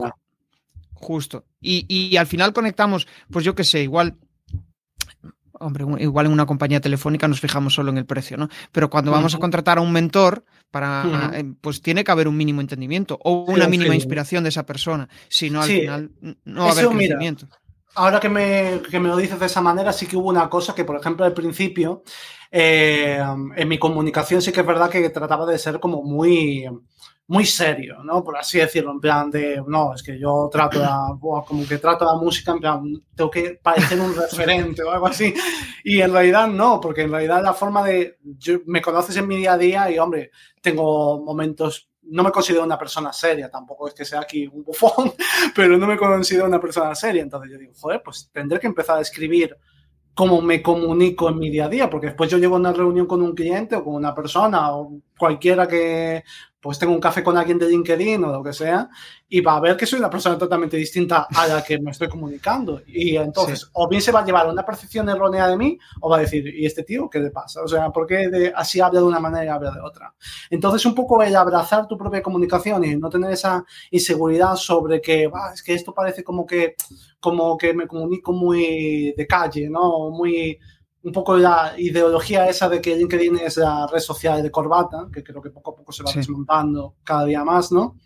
Justo. Y, y al final conectamos, pues yo qué sé, igual hombre, igual en una compañía telefónica nos fijamos solo en el precio, ¿no? Pero cuando vamos a contratar a un mentor, para, eh, pues tiene que haber un mínimo entendimiento o una mínima inspiración de esa persona. Si no, al final no va a haber crecimiento. ahora que me, que me, lo dices de esa manera, sí que hubo una cosa que, por ejemplo, al principio, eh, en mi comunicación sí que es verdad que trataba de ser como muy muy serio, ¿no? Por así decirlo, en plan de, no, es que yo trato la, como que trato la música, en plan, tengo que parecer un referente o algo así. Y en realidad no, porque en realidad la forma de, me conoces en mi día a día y, hombre, tengo momentos, no me considero una persona seria, tampoco es que sea aquí un bufón, pero no me considero una persona seria. Entonces yo digo, joder, pues tendré que empezar a escribir cómo me comunico en mi día a día, porque después yo llego a una reunión con un cliente o con una persona o cualquiera que, pues tengo un café con alguien de LinkedIn o lo que sea, y va a ver que soy una persona totalmente distinta a la que me estoy comunicando. Y entonces, o bien se va a llevar una percepción errónea de mí, o va a decir, ¿y este tío qué le pasa? O sea, ¿por qué así habla de una manera y habla de otra? Entonces, un poco el abrazar tu propia comunicación y no tener esa inseguridad sobre que, es que esto parece como que, como que me comunico muy de calle, ¿no? Muy un poco la ideología esa de que LinkedIn es la red social de corbata, que creo que poco a poco se va desmontando cada día más, ¿no?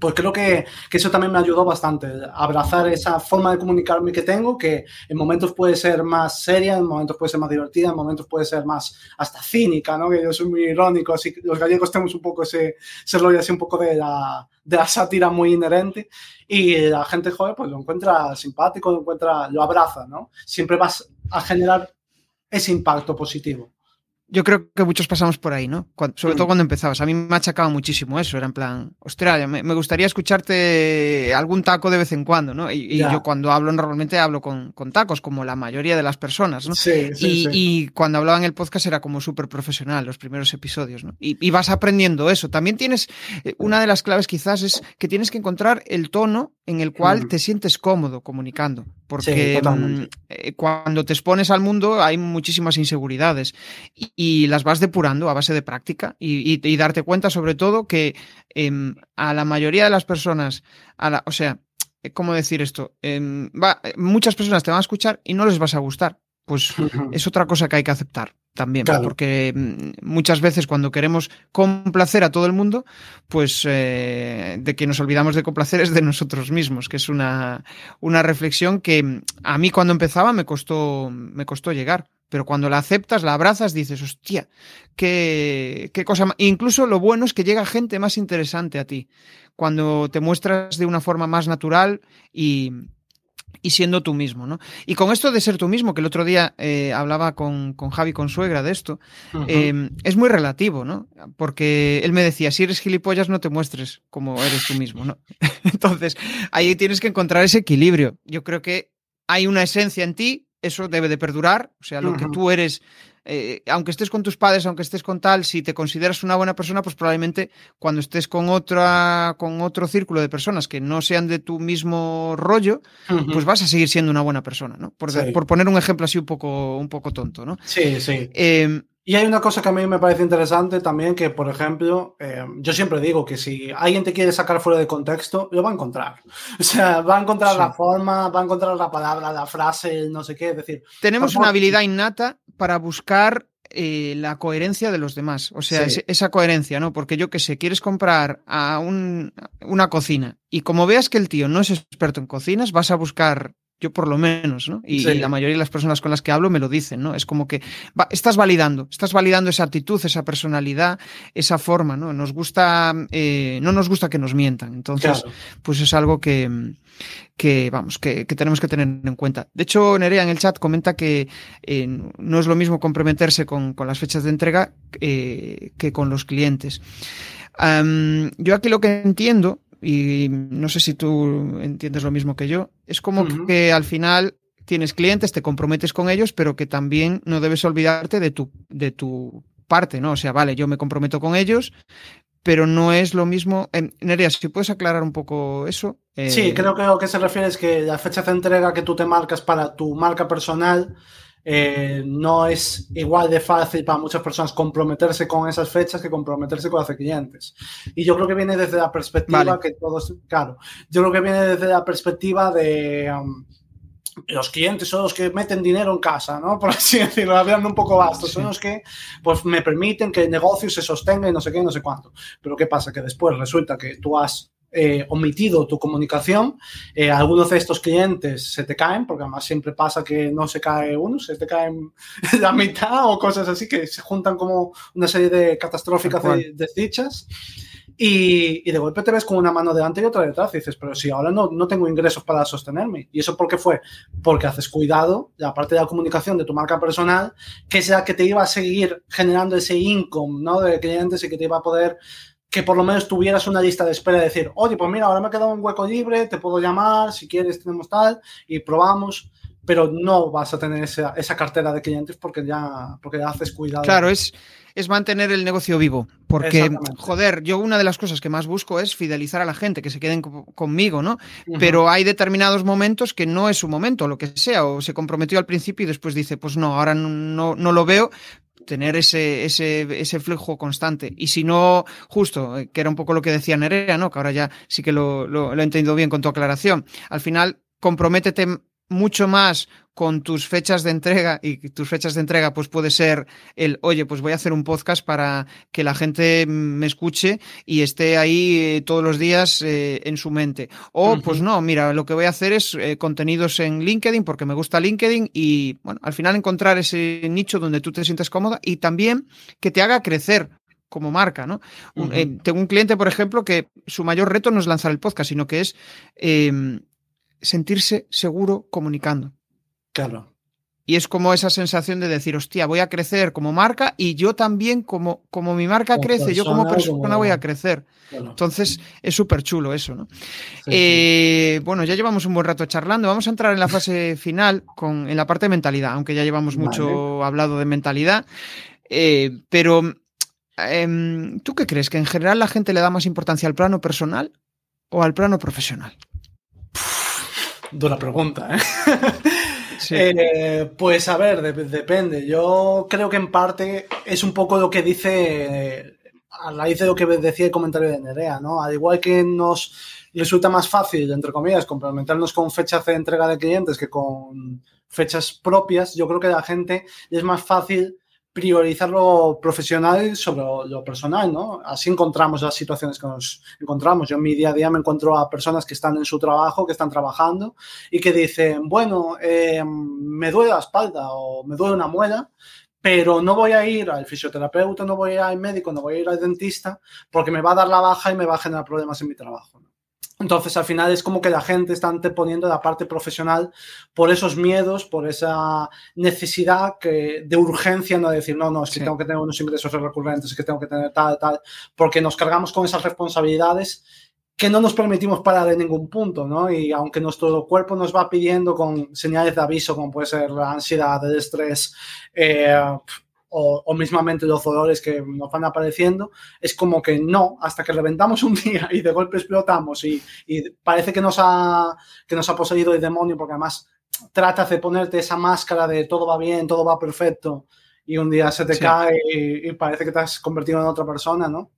pues creo que, eso también me ayudó bastante, abrazar esa forma de comunicarme que tengo, que en momentos puede ser más seria, en momentos puede ser más divertida, en momentos puede ser más hasta cínica, ¿no? Que yo soy muy irónico, así que los gallegos tenemos un poco ese, ese rollo así un poco de la, de la sátira muy inherente y la gente joven pues lo encuentra simpático, lo encuentra, lo abraza, ¿no? Siempre vas a generar ese impacto positivo yo creo que muchos pasamos por ahí, ¿no? sobre todo mm. cuando empezabas. A mí me ha achacado muchísimo eso. Era en plan, ostras, me, gustaría escucharte algún taco de vez en cuando, ¿no? Y, yo cuando hablo normalmente hablo con, tacos, como la mayoría de las personas, ¿no? Sí, sí, y, cuando hablaba en el podcast era como súper profesional, los primeros episodios, ¿no? Y, vas aprendiendo eso. También tienes, eh, una de las claves quizás es que tienes que encontrar el tono en el cual mm. te sientes cómodo comunicando. Porque mm, eh, cuando te expones al mundo hay muchísimas inseguridades y, las vas depurando a base de práctica y, darte cuenta sobre todo que em, a la mayoría de las personas, a la, o sea, eh, ¿cómo decir esto? Em, va, muchas personas te van a escuchar y no les vas a gustar. Pues es otra cosa que hay que aceptar también, porque mm, muchas veces cuando queremos complacer a todo el mundo, pues eh, de que nos olvidamos de complacer es de nosotros mismos, que es una, una reflexión que mm, a mí cuando empezaba me costó, me costó llegar. Pero cuando la aceptas, la abrazas, dices, hostia, qué, qué cosa. Incluso lo bueno es que llega gente más interesante a ti. Cuando te muestras de una forma más natural y, y siendo tú mismo, ¿no? Y con esto de ser tú mismo, que el otro día eh, hablaba con, con, Javi Consuegra de esto, em, es muy relativo, ¿no? Porque él me decía, si eres gilipollas no te muestres como eres tú mismo, ¿no? Entonces, ahí tienes que encontrar ese equilibrio. Yo creo que hay una esencia en ti, eso debe de perdurar, o sea, lo que tú eres eh, aunque estés con tus padres, aunque estés con tal, si te consideras una buena persona, pues probablemente cuando estés con otra, con otro círculo de personas que no sean de tu mismo rollo, pues vas a seguir siendo una buena persona, ¿no? Por, por, poner un ejemplo así un poco, un poco tonto, ¿no? Sí, sí. Eh, y hay una cosa que a mí me parece interesante también, que por ejemplo, eh, yo siempre digo que si alguien te quiere sacar fuera de contexto, lo va a encontrar. O sea, va a encontrar la forma, va a encontrar la palabra, la frase, no sé qué. Es decir, tenemos una habilidad innata para buscar eh, la coherencia de los demás. O sea, esa coherencia, ¿no? Porque yo que sé, quieres comprar a un, una cocina y como veas que el tío no es experto en cocinas, vas a buscar yo por lo menos, ¿no? Y, la mayoría de las personas con las que hablo me lo dicen, ¿no? Es como que estás validando, estás validando esa actitud, esa personalidad, esa forma, ¿no? Nos gusta, eh, no nos gusta que nos mientan. Entonces, pues es algo que, que vamos, que, tenemos que tener en cuenta. De hecho, Nerea en el chat comenta que eh, no es lo mismo comprometerse con, con las fechas de entrega eh, que con los clientes. yo aquí lo que entiendo y no sé si tú entiendes lo mismo que yo, es como que al final tienes clientes, te comprometes con ellos, pero que también no debes olvidarte de tu, de tu parte, ¿no? O sea, vale, yo me comprometo con ellos, pero no es lo mismo. Eh, Nerea, si puedes aclarar un poco eso. Sí, eh, creo que lo que se refiere es que la fecha de entrega que tú te marcas para tu marca personal eh, no es igual de fácil para muchas personas comprometerse con esas fechas que comprometerse con hacer clientes. Y yo creo que viene desde la perspectiva que todos, claro, yo creo que viene desde la perspectiva de um, los clientes son los que meten dinero en casa, ¿no? Por así decirlo, hablando un poco vasto, son los que pues me permiten que el negocio se sostenga y no sé qué, no sé cuánto. Pero ¿qué pasa? Que después resulta que tú has eh, omitido tu comunicación, eh, algunos de estos clientes se te caen, porque además siempre pasa que no se cae uno, se te caen la mitad o cosas así que se juntan como una serie de catastróficas de, desdichas. Y, de golpe te ves con una mano delante y otra detrás y dices, pero si ahora no, no tengo ingresos para sostenerme. ¿Y eso por qué fue? Porque haces cuidado, la parte de la comunicación de tu marca personal, que es la que te iba a seguir generando ese income ¿no? de clientes y que te iba a poder que por lo menos tuvieras una lista de espera de decir, oye, pues mira, ahora me ha quedado un hueco libre, te puedo llamar, si quieres tenemos tal, y probamos, pero no vas a tener esa, esa cartera de clientes porque ya, porque ya haces cuidado. Claro, es, es mantener el negocio vivo, porque, joder, yo una de las cosas que más busco es fidelizar a la gente, que se queden conmigo, ¿no? Pero hay determinados momentos que no es su momento, lo que sea, o se comprometió al principio y después dice, pues no, ahora no, no lo veo, tener ese, ese, ese flujo constante. Y si no, justo, eh, que era un poco lo que decía Nerea, ¿no? Que ahora ya sí que lo, lo, he entendido bien con tu aclaración. Al final, comprométete mucho más con tus fechas de entrega y tus fechas de entrega pues puede ser el, oye, pues voy a hacer un podcast para que la gente me escuche y esté ahí eh, todos los días eh, en su mente. O pues no, mira, lo que voy a hacer es eh, contenidos en LinkedIn porque me gusta LinkedIn y bueno, al final encontrar ese nicho donde tú te sientes cómoda y también que te haga crecer como marca, ¿no? tengo un cliente, por ejemplo, que su mayor reto no es lanzar el podcast, sino que es em, sentirse seguro comunicando. Claro. Y es como esa sensación de decir, hostia, voy a crecer como marca y yo también, como, como mi marca crece, yo como persona voy a crecer. Entonces, es súper chulo eso, ¿no? Eh, bueno, ya llevamos un buen rato charlando. Vamos a entrar en la fase final, con, en la parte de mentalidad, aunque ya llevamos mucho hablado de mentalidad. Eh, pero, em, ¿tú qué crees? ¿Que en general la gente le da más importancia al plano personal o al plano profesional? Dura pregunta, ¿eh? Eh, pues a ver, depende. Yo creo que en parte es un poco lo que dice, a raíz de lo que decía el comentario de Nerea, ¿no? Al igual que nos resulta más fácil, entre comillas, complementarnos con fechas de entrega de clientes que con fechas propias, yo creo que la gente es más fácil priorizar lo profesional sobre lo, personal, ¿no? Así encontramos las situaciones que nos encontramos. Yo en mi día a día me encuentro a personas que están en su trabajo, que están trabajando y que dicen, bueno, eh, me duele la espalda o me duele una muela, pero no voy a ir al fisioterapeuta, no voy a ir al médico, no voy a ir al dentista porque me va a dar la baja y me va a generar problemas en mi trabajo. Entonces, al final es como que la gente está anteponiendo la parte profesional por esos miedos, por esa necesidad que, de urgencia, no decir, no, no, es que tengo que tener unos ingresos recurrentes, es que tengo que tener tal, tal, porque nos cargamos con esas responsabilidades que no nos permitimos parar en ningún punto, ¿no? Y aunque nuestro cuerpo nos va pidiendo con señales de aviso, como puede ser la ansiedad, el estrés, eh, o, mismamente los dolores que nos van apareciendo, es como que no, hasta que reventamos un día y de golpe explotamos y, parece que nos, ha, que nos ha poseído el demonio, porque además tratas de ponerte esa máscara de todo va bien, todo va perfecto, y un día se te cae y, parece que te has convertido en otra persona, ¿no?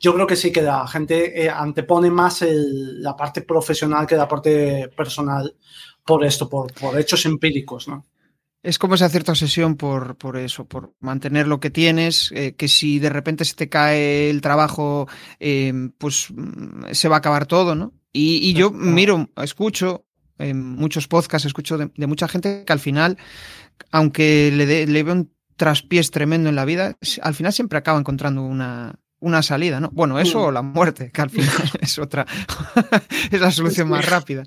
Yo creo que sí que la gente eh, antepone más la parte profesional que la parte personal por esto, por, por hechos empíricos, ¿no? Es como esa cierta obsesión por, por eso, por mantener lo que tienes, eh, que si de repente se te cae el trabajo, eh, pues mm, se va a acabar todo, ¿no? Y, yo miro, escucho en muchos podcasts, escucho de, mucha gente que al final, aunque le, le ve un traspiés tremendo en la vida, al final siempre acaba encontrando una, una salida, ¿no? Bueno, eso o la muerte, que al final es otra, es la solución más rápida.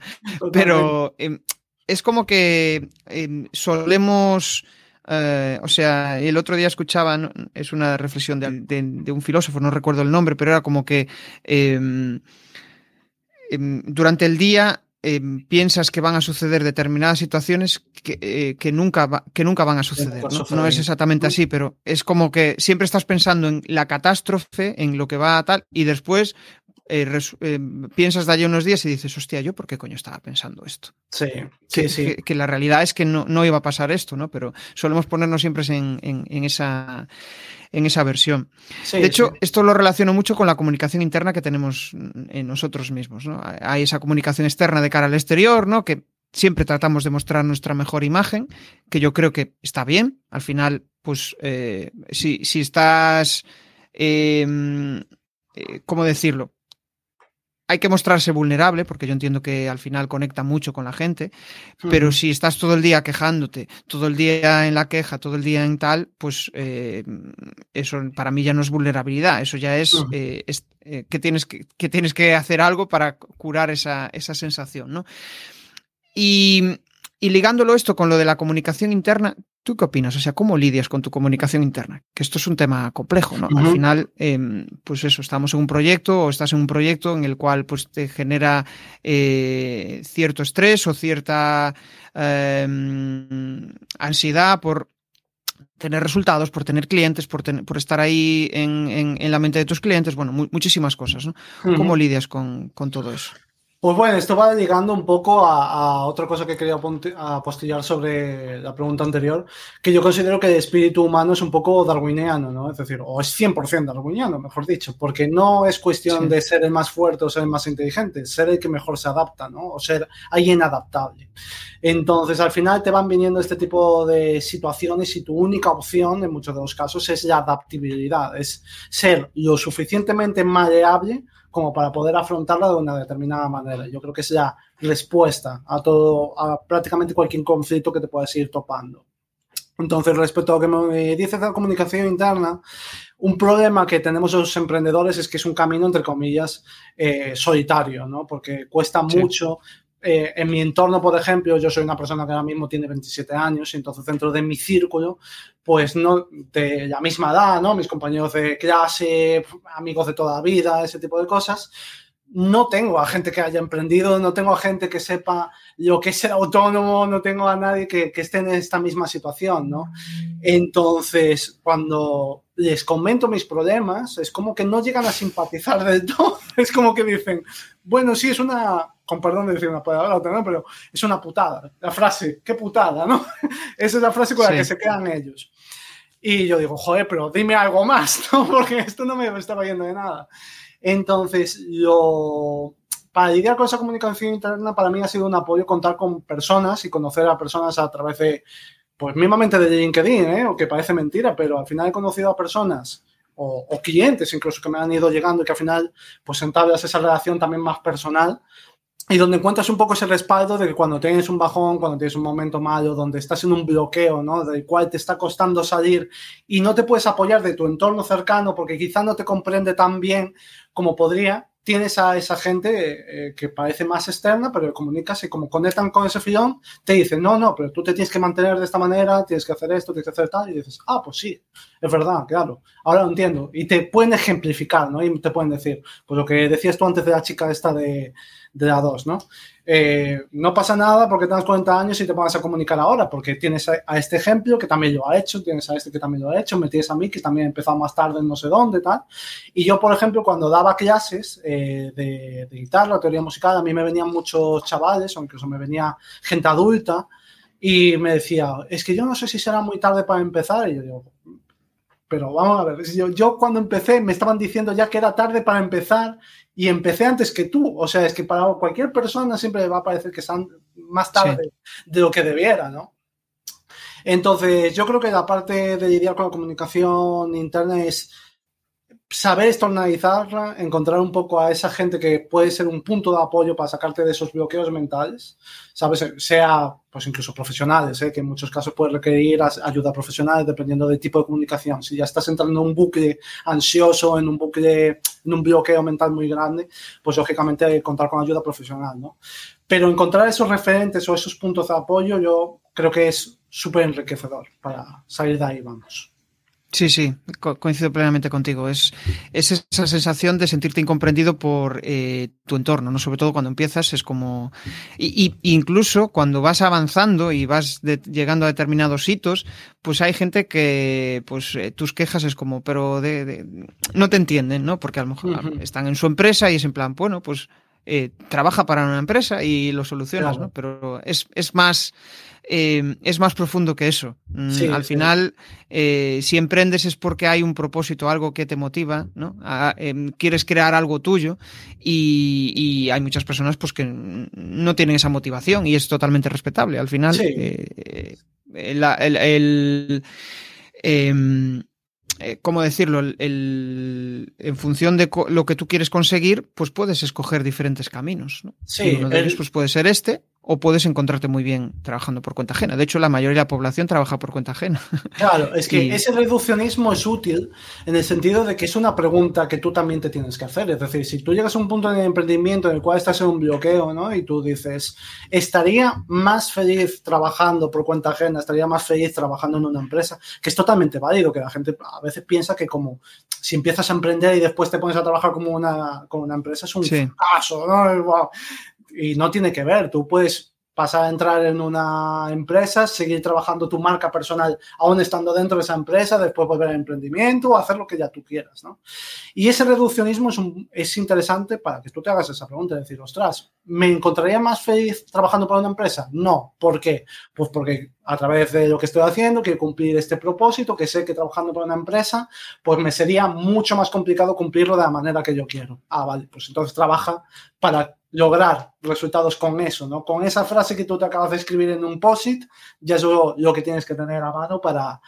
Pero em, es como que em, solemos... Eh, o sea, el otro día escuchaba, es una reflexión de, un filósofo, no recuerdo el nombre, pero era como que em, em, durante el día piensas que van a suceder determinadas situaciones que, eh, nunca, que nunca van a suceder. ¿no? es exactamente así, pero es como que siempre estás pensando en la catástrofe, en lo que va a tal, y después eh, eh, piensas de allí unos días y dices, hostia, ¿yo por qué coño estaba pensando esto? Sí, sí, sí. Que, la realidad es que no, iba a pasar esto, ¿no? Pero solemos ponernos siempre en, esa, en esa versión. de hecho, esto lo relaciono mucho con la comunicación interna que tenemos en nosotros mismos, ¿no? Hay esa comunicación externa de cara al exterior, ¿no? Que siempre tratamos de mostrar nuestra mejor imagen, que yo creo que está bien. Al final, pues, eh, si, si, estás... ¿Cómo decirlo? Hay que mostrarse vulnerable, porque yo entiendo que al final conecta mucho con la gente, pero si estás todo el día quejándote, todo el día en la queja, todo el día en tal, pues eh, eso para mí ya no es vulnerabilidad, eso ya es, eh, eh, que, tienes que, que, tienes que hacer algo para curar esa, esa sensación, ¿no? Y, y ligándolo esto con lo de la comunicación interna, ¿Tú qué opinas? O sea, ¿cómo lidias con tu comunicación interna? Que esto es un tema complejo, ¿no? Al final, em, pues eso, estamos en un proyecto o estás en un proyecto en el cual pues te genera eh, cierto estrés o cierta em, ansiedad por tener resultados, por tener clientes, por, por estar ahí en, la mente de tus clientes, bueno, muchísimas cosas, ¿no? ¿Cómo lidias con todo eso? Pues bueno, esto va llegando un poco a, otra cosa que quería apostillar sobre la pregunta anterior, que yo considero que el espíritu humano es un poco darwiniano, ¿no? Es decir, o es 100% darwiniano, mejor dicho, porque no es cuestión de ser el más fuerte o ser el más inteligente, ser el que mejor se adapta, ¿no? O ser alguien adaptable. Entonces, al final te van viniendo este tipo de situaciones y tu única opción, en muchos de los casos, es la adaptabilidad, es ser lo suficientemente maleable como para poder afrontarla de una determinada manera. Yo creo que es la respuesta a todo, a prácticamente cualquier conflicto que te puedas ir topando. Entonces, respecto a lo que me dice la comunicación interna, un problema que tenemos los emprendedores es que es un camino, entre comillas, eh, solitario, ¿no? Porque cuesta mucho eh, en mi entorno, por ejemplo, yo soy una persona que ahora mismo tiene 27 años y entonces dentro de mi círculo, pues no de la misma edad, ¿no? Mis compañeros de clase, amigos de toda la vida, ese tipo de cosas. No tengo a gente que haya emprendido, no tengo a gente que sepa lo que es ser autónomo, no tengo a nadie que, que esté en esta misma situación, ¿no? Entonces, cuando les comento mis problemas, es como que no llegan a simpatizar del todo. Es como que dicen, bueno, sí, es una, con perdón de decir una palabra, ¿no? pero es una putada. La frase, qué putada, ¿no? Esa es la frase con la que se quedan ellos. Y yo digo, joder, pero dime algo más, ¿no? Porque esto no me estaba yendo de nada. Entonces, yo, para lidiar con esa comunicación interna, para mí ha sido un apoyo contar con personas y conocer a personas a través de, pues mismamente de LinkedIn, ¿eh? O que parece mentira, pero al final he conocido a personas o, clientes incluso que me han ido llegando y que al final pues entablas esa relación también más personal y donde encuentras un poco ese respaldo de que cuando tienes un bajón, cuando tienes un momento malo, donde estás en un bloqueo, ¿no? Del cual te está costando salir y no te puedes apoyar de tu entorno cercano porque quizá no te comprende tan bien como podría, tienes a esa gente eh, que parece más externa, pero comunicas y como conectan con ese filón, te dicen, no, no, pero tú te tienes que mantener de esta manera, tienes que hacer esto, tienes que hacer tal, y dices, ah, pues sí, es verdad, claro, ahora lo entiendo. Y te pueden ejemplificar, ¿no? Y te pueden decir, pues lo que decías tú antes de la chica esta de, de la 2, ¿no? Eh, no pasa nada porque tengas 40 años y te pongas a comunicar ahora, porque tienes a, este ejemplo que también lo ha hecho, tienes a este que también lo ha hecho, me tienes a mí que también empezó más tarde en no sé dónde, tal. Y yo, por ejemplo, cuando daba clases eh, de, guitarra, teoría musical, a mí me venían muchos chavales, o incluso me venía gente adulta, y me decía, es que yo no sé si será muy tarde para empezar, y yo digo, pero vamos a ver, yo, yo, cuando empecé me estaban diciendo ya que era tarde para empezar y empecé antes que tú. O sea, es que para cualquier persona siempre le va a parecer que están más tarde de lo que debiera, ¿no? Entonces, yo creo que la parte de lidiar con la comunicación interna es saber externalizarla, encontrar un poco a esa gente que puede ser un punto de apoyo para sacarte de esos bloqueos mentales, ¿sabes? Sea, pues incluso profesionales, ¿eh? que en muchos casos puede requerir ayuda profesional dependiendo del tipo de comunicación. Si ya estás entrando en un bucle ansioso, en un bucle, en un bloqueo mental muy grande, pues lógicamente contar con ayuda profesional, ¿no? Pero encontrar esos referentes o esos puntos de apoyo, yo creo que es súper enriquecedor para salir de ahí, vamos. Sí, sí, coincido plenamente contigo. Es, es esa sensación de sentirte incomprendido por eh, tu entorno, ¿no? Sobre todo cuando empiezas, es como. Y, y incluso cuando vas avanzando y vas llegando a determinados hitos, pues hay gente que, pues, eh, tus quejas es como, pero de, de, no te entienden, ¿no? Porque a lo mejor están en su empresa y es en plan, bueno, pues eh, trabaja para una empresa y lo solucionas, ¿no? Pero es, es más eh, es más profundo que eso. Mm, al final, eh, si emprendes es porque hay un propósito, algo que te motiva, ¿no? Em, quieres crear algo tuyo y, hay muchas personas pues que no tienen esa motivación y es totalmente respetable. Al final, eh, el, em, ¿cómo decirlo? El, en función de lo que tú quieres conseguir, pues puedes escoger diferentes caminos. ¿no? Sí, uno de ellos pues puede ser este, o puedes encontrarte muy bien trabajando por cuenta ajena. De hecho, la mayoría de la población trabaja por cuenta ajena. Claro, es que ese reduccionismo es útil en el sentido de que es una pregunta que tú también te tienes que hacer. Es decir, si tú llegas a un punto de emprendimiento en el cual estás en un bloqueo, ¿no? Y tú dices, estaría más feliz trabajando por cuenta ajena, estaría más feliz trabajando en una empresa, que es totalmente válido, que la gente a veces piensa que como si empiezas a emprender y después te pones a trabajar como una, como una empresa, es un caso, ¿no? Y no tiene que ver. Tú puedes pasar a entrar en una empresa, seguir trabajando tu marca personal aún estando dentro de esa empresa, después volver al emprendimiento o hacer lo que ya tú quieras, ¿no? Y ese reduccionismo es, es interesante para que tú te hagas esa pregunta, decir, ostras, ¿me encontraría más feliz trabajando para una empresa? No. ¿Por qué? Pues porque a través de lo que estoy haciendo, quiero cumplir este propósito, que sé que trabajando para una empresa, pues me sería mucho más complicado cumplirlo de la manera que yo quiero. Ah, vale, pues entonces trabaja para lograr resultados con eso, ¿no? Con esa frase que tú te acabas de escribir en un post-it, ya es lo, que tienes que tener a mano para,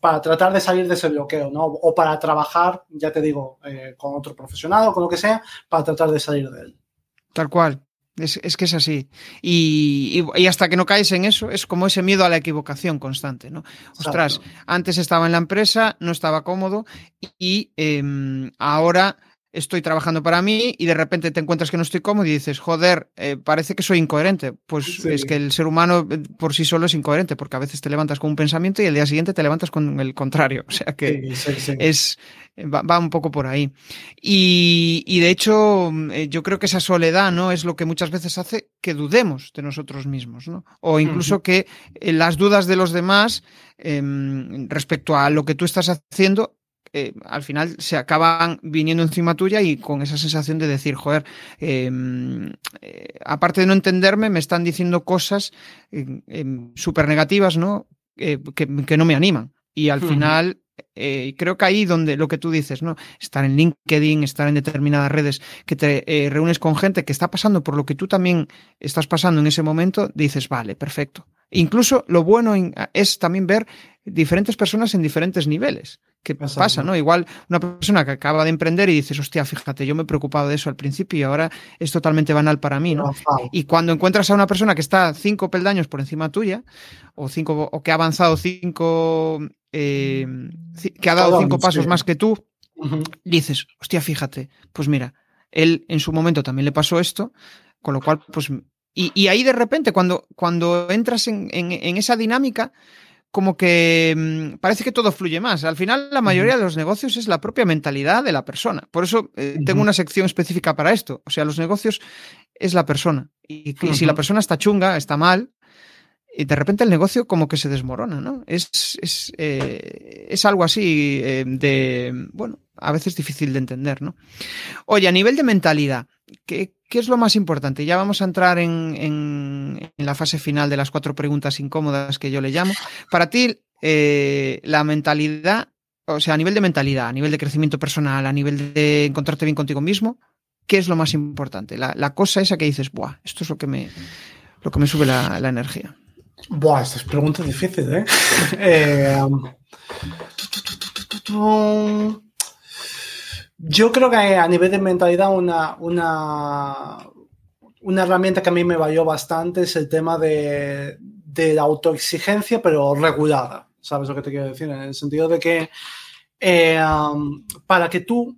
para tratar de salir de ese bloqueo, ¿no? O para trabajar, ya te digo, eh, con otro profesional o con lo que sea, para tratar de salir de él. Tal cual. Es, que es así. Y, hasta que no caes en eso, es como ese miedo a la equivocación constante, ¿no? Ostras, antes estaba en la empresa, no estaba cómodo y em, ahora estoy trabajando para mí y de repente te encuentras que no estoy cómodo y dices, joder, eh, parece que soy incoherente. Pues es que el ser humano eh, por sí solo es incoherente, porque a veces te levantas con un pensamiento y el día siguiente te levantas con el contrario. O sea que es va, un poco por ahí. Y, de hecho, eh, yo creo que esa soledad, ¿no? Es lo que muchas veces hace que dudemos de nosotros mismos, ¿no? O incluso que las dudas de los demás em, respecto a lo que tú estás haciendo eh, al final se acaban viniendo encima tuya y con esa sensación de decir, joder, em, eh, aparte de no entenderme, me están diciendo cosas eh, em, súper negativas, ¿no? Que, no me animan. Y al final, creo que ahí donde lo que tú dices, ¿no? Estar en LinkedIn, estar en determinadas redes, que te reúnes con gente que está pasando por lo que tú también estás pasando en ese momento, dices, vale, perfecto. Incluso lo bueno es también ver diferentes personas en diferentes niveles. ¿Qué pasa, no? Igual una persona que acaba de emprender y dices, hostia, fíjate, yo me he preocupado de eso al principio y ahora es totalmente banal para mí, ¿no? Y cuando encuentras a una persona que está cinco peldaños por encima tuya, o cinco, o que ha avanzado cinco, eh, que ha dado cinco pasos más que tú, dices, hostia, fíjate, pues mira, él en su momento también le pasó esto, con lo cual, pues, y, ahí de repente, cuando, cuando entras en esa dinámica, como que mm, parece que todo fluye más. Al final, la mayoría de los negocios es la propia mentalidad de la persona. Por eso eh, tengo una sección específica para esto. O sea, los negocios es la persona. Y, si la persona está chunga, está mal, y de repente el negocio como que se desmorona, ¿no? Es, es, eh, es algo así eh, de, bueno, a veces difícil de entender, ¿no? Oye, a nivel de mentalidad, ¿qué, ¿Qué es lo más importante? Ya vamos a entrar en, la fase final de las cuatro preguntas incómodas que yo le llamo. Para ti, eh, la mentalidad, o sea, a nivel de mentalidad, a nivel de crecimiento personal, a nivel de encontrarte bien contigo mismo, ¿qué es lo más importante? La, cosa esa que dices, Buah, esto es lo que me, lo que me sube la, energía. Buah, esta es pregunta difícil, ¿eh? eh yo creo que a nivel de mentalidad una, una, una herramienta que a mí me valió bastante es el tema de, la autoexigencia, pero regulada. ¿Sabes lo que te quiero decir? En el sentido de que eh, um, para que tú,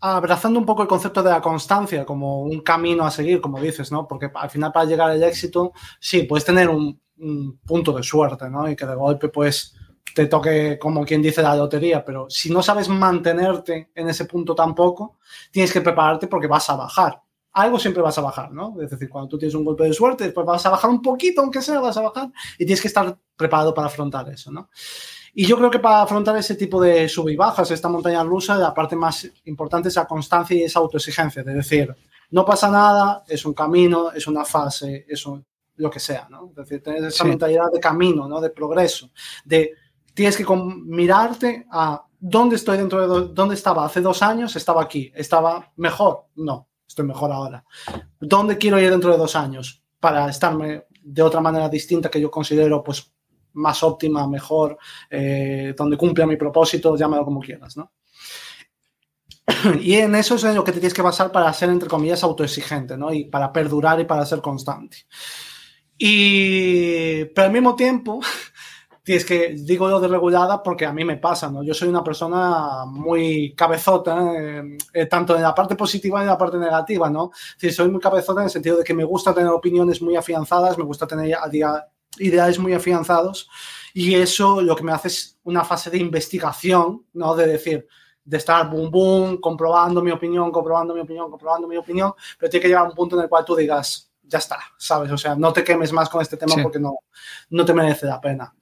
abrazando un poco el concepto de la constancia como un camino a seguir, como dices, ¿no? Porque al final para llegar al éxito, sí, puedes tener un, un punto de suerte, ¿no? Y que de golpe, pues, te toque, como quien dice, la lotería, pero si no sabes mantenerte en ese punto tampoco, tienes que prepararte porque vas a bajar. Algo siempre vas a bajar, ¿no? Es decir, cuando tú tienes un golpe de suerte, después vas a bajar un poquito, aunque sea, vas a bajar, y tienes que estar preparado para afrontar eso, ¿no? Y yo creo que para afrontar ese tipo de sub y bajas, esta montaña rusa, la parte más importante es la constancia y esa autoexigencia, es decir, no pasa nada, es un camino, es una fase, es lo que sea, ¿no? Es decir, tener esa mentalidad de camino, ¿no? De progreso, de tienes que mirarte a dónde estoy dentro de dónde estaba hace dos años, estaba aquí, estaba mejor, no, estoy mejor ahora. ¿Dónde quiero ir dentro de dos años para estarme de otra manera distinta que yo considero pues más óptima, mejor, eh, donde cumpla mi propósito, llámalo como quieras, ¿no? Y en eso es lo que te tienes que basar para ser, entre comillas, autoexigente, ¿no? Y para perdurar y para ser constante. Y, pero al mismo tiempo, tienes que, digo lo de regulada porque a mí me pasa, ¿no? Yo soy una persona muy cabezota, eh, eh, tanto en la parte positiva y en la parte negativa, ¿no? Es soy muy cabezota en el sentido de que me gusta tener opiniones muy afianzadas, me gusta tener ideales muy afianzados y eso lo que me hace es una fase de investigación, ¿no? De decir, de estar boom boom, comprobando mi opinión, comprobando mi opinión, comprobando mi opinión, pero tiene que llegar a un punto en el cual tú digas, ya está, ¿sabes? O sea, no te quemes más con este tema porque no, no te merece la pena.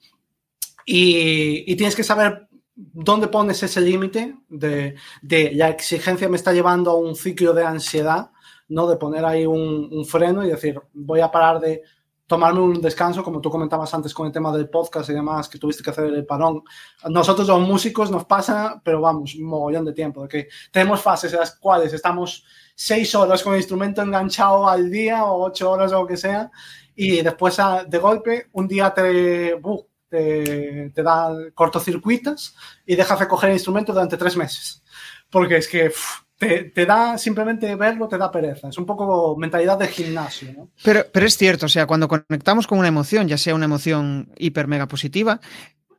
Y, tienes que saber dónde pones ese límite de, de, la exigencia me está llevando a un ciclo de ansiedad, ¿no? De poner ahí un, freno y decir, voy a parar de tomarme un descanso, como tú comentabas antes con el tema del podcast y demás, que tuviste que hacer el parón. Nosotros los músicos nos pasa, pero vamos, un mogollón de tiempo, que tenemos fases en las cuales estamos seis horas con el instrumento enganchado al día o ocho horas o lo que sea, y después ah, de golpe un día te, te, te, da cortocircuitas y dejas de coger el instrumento durante tres meses. Porque es que te, da simplemente verlo, te da pereza. Es un poco mentalidad de gimnasio. ¿no? Pero, pero es cierto, o sea, cuando conectamos con una emoción, ya sea una emoción hiper mega positiva,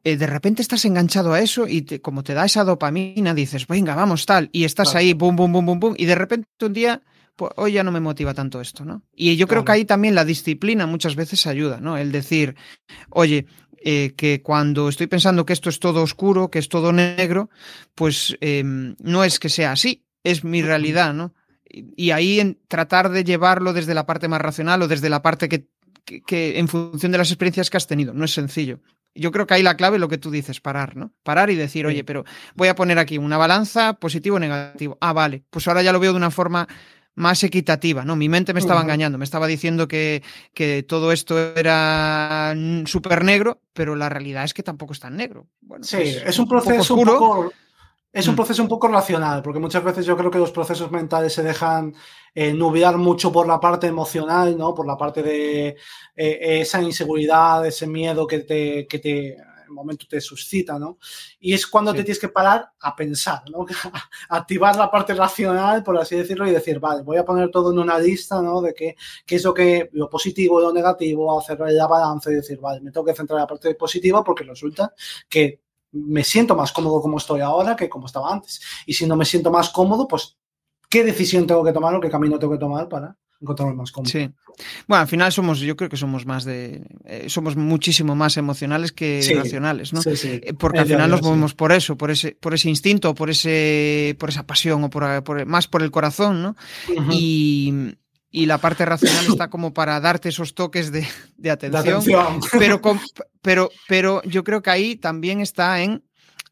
eh, de repente estás enganchado a eso y como te da esa dopamina, dices, venga, vamos, tal, y estás claro. ahí, boom, boom, boom, boom, boom, y de repente un día, pues hoy ya no me motiva tanto esto, ¿no? Y yo creo que ahí también la disciplina muchas veces ayuda, ¿no? El decir, oye, eh, que cuando estoy pensando que esto es todo oscuro, que es todo negro, pues eh, no es que sea así, es mi realidad, ¿no? Y ahí en tratar de llevarlo desde la parte más racional o desde la parte que, que, que, en función de las experiencias que has tenido. No es sencillo. Yo creo que ahí la clave es lo que tú dices, parar, ¿no? Parar y decir, oye, pero voy a poner aquí una balanza positivo o negativo. Ah, vale, pues ahora ya lo veo de una forma más equitativa, ¿no? Mi mente me estaba uh -huh. engañando, me estaba diciendo que, que todo esto era súper negro, pero la realidad es que tampoco es tan negro. Bueno, sí, pues, es un proceso un poco, un poco es un proceso un poco racional, porque muchas veces yo creo que los procesos mentales se dejan eh, nubiar mucho por la parte emocional, ¿no? Por la parte de eh, esa inseguridad, ese miedo que te, que te en momento te suscita, ¿no? Y es cuando sí. te tienes que parar a pensar, ¿no? Activar la parte racional, por así decirlo, y decir, vale, voy a poner todo en una lista, ¿no? De qué, qué es lo que, lo positivo lo negativo, hacer la balanza y decir, vale, me tengo que centrar en la parte positiva porque resulta que me siento más cómodo como estoy ahora que como estaba antes. Y si no me siento más cómodo, pues, ¿qué decisión tengo que tomar o qué camino tengo que tomar para encontrarme más cómodo? Sí. Bueno, al final somos, yo creo que somos más de, eh, somos muchísimo más emocionales que sí, racionales, ¿no? Sí, sí. Eh, porque al final nos movemos por eso, por ese, por ese instinto, por ese, por esa pasión o por, por más por el corazón, ¿no? Uh -huh. Y, y la parte racional está como para darte esos toques de, de atención, de atención. Pero, pero, pero yo creo que ahí también está en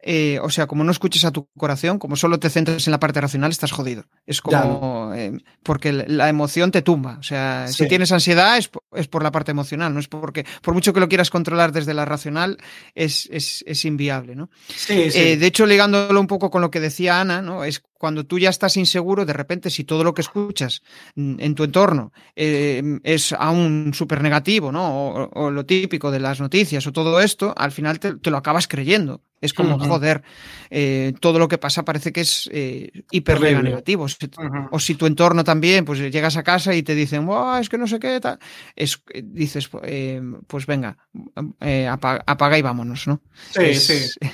eh, o sea, como no escuches a tu corazón, como solo te centres en la parte racional, estás jodido. Es como, eh, porque la emoción te tumba. O sea, sí. si tienes ansiedad es, es, por la parte emocional, no es porque, por mucho que lo quieras controlar desde la racional, es, es, es inviable, ¿no? Sí, sí. Eh, de hecho, ligándolo un poco con lo que decía Ana, ¿no? Es cuando tú ya estás inseguro, de repente, si todo lo que escuchas en tu entorno eh, es aún súper negativo, ¿no? O, o, lo típico de las noticias o todo esto, al final te, te lo acabas creyendo. Es como, uh -huh. joder, eh, todo lo que pasa parece que es eh, hiper mega negativo. Uh -huh. O si tu entorno también, pues llegas a casa y te dicen, oh, es que no sé qué, tal. Es, dices, eh, pues venga, apaga, apaga, y vámonos, ¿no? Sí, es, sí.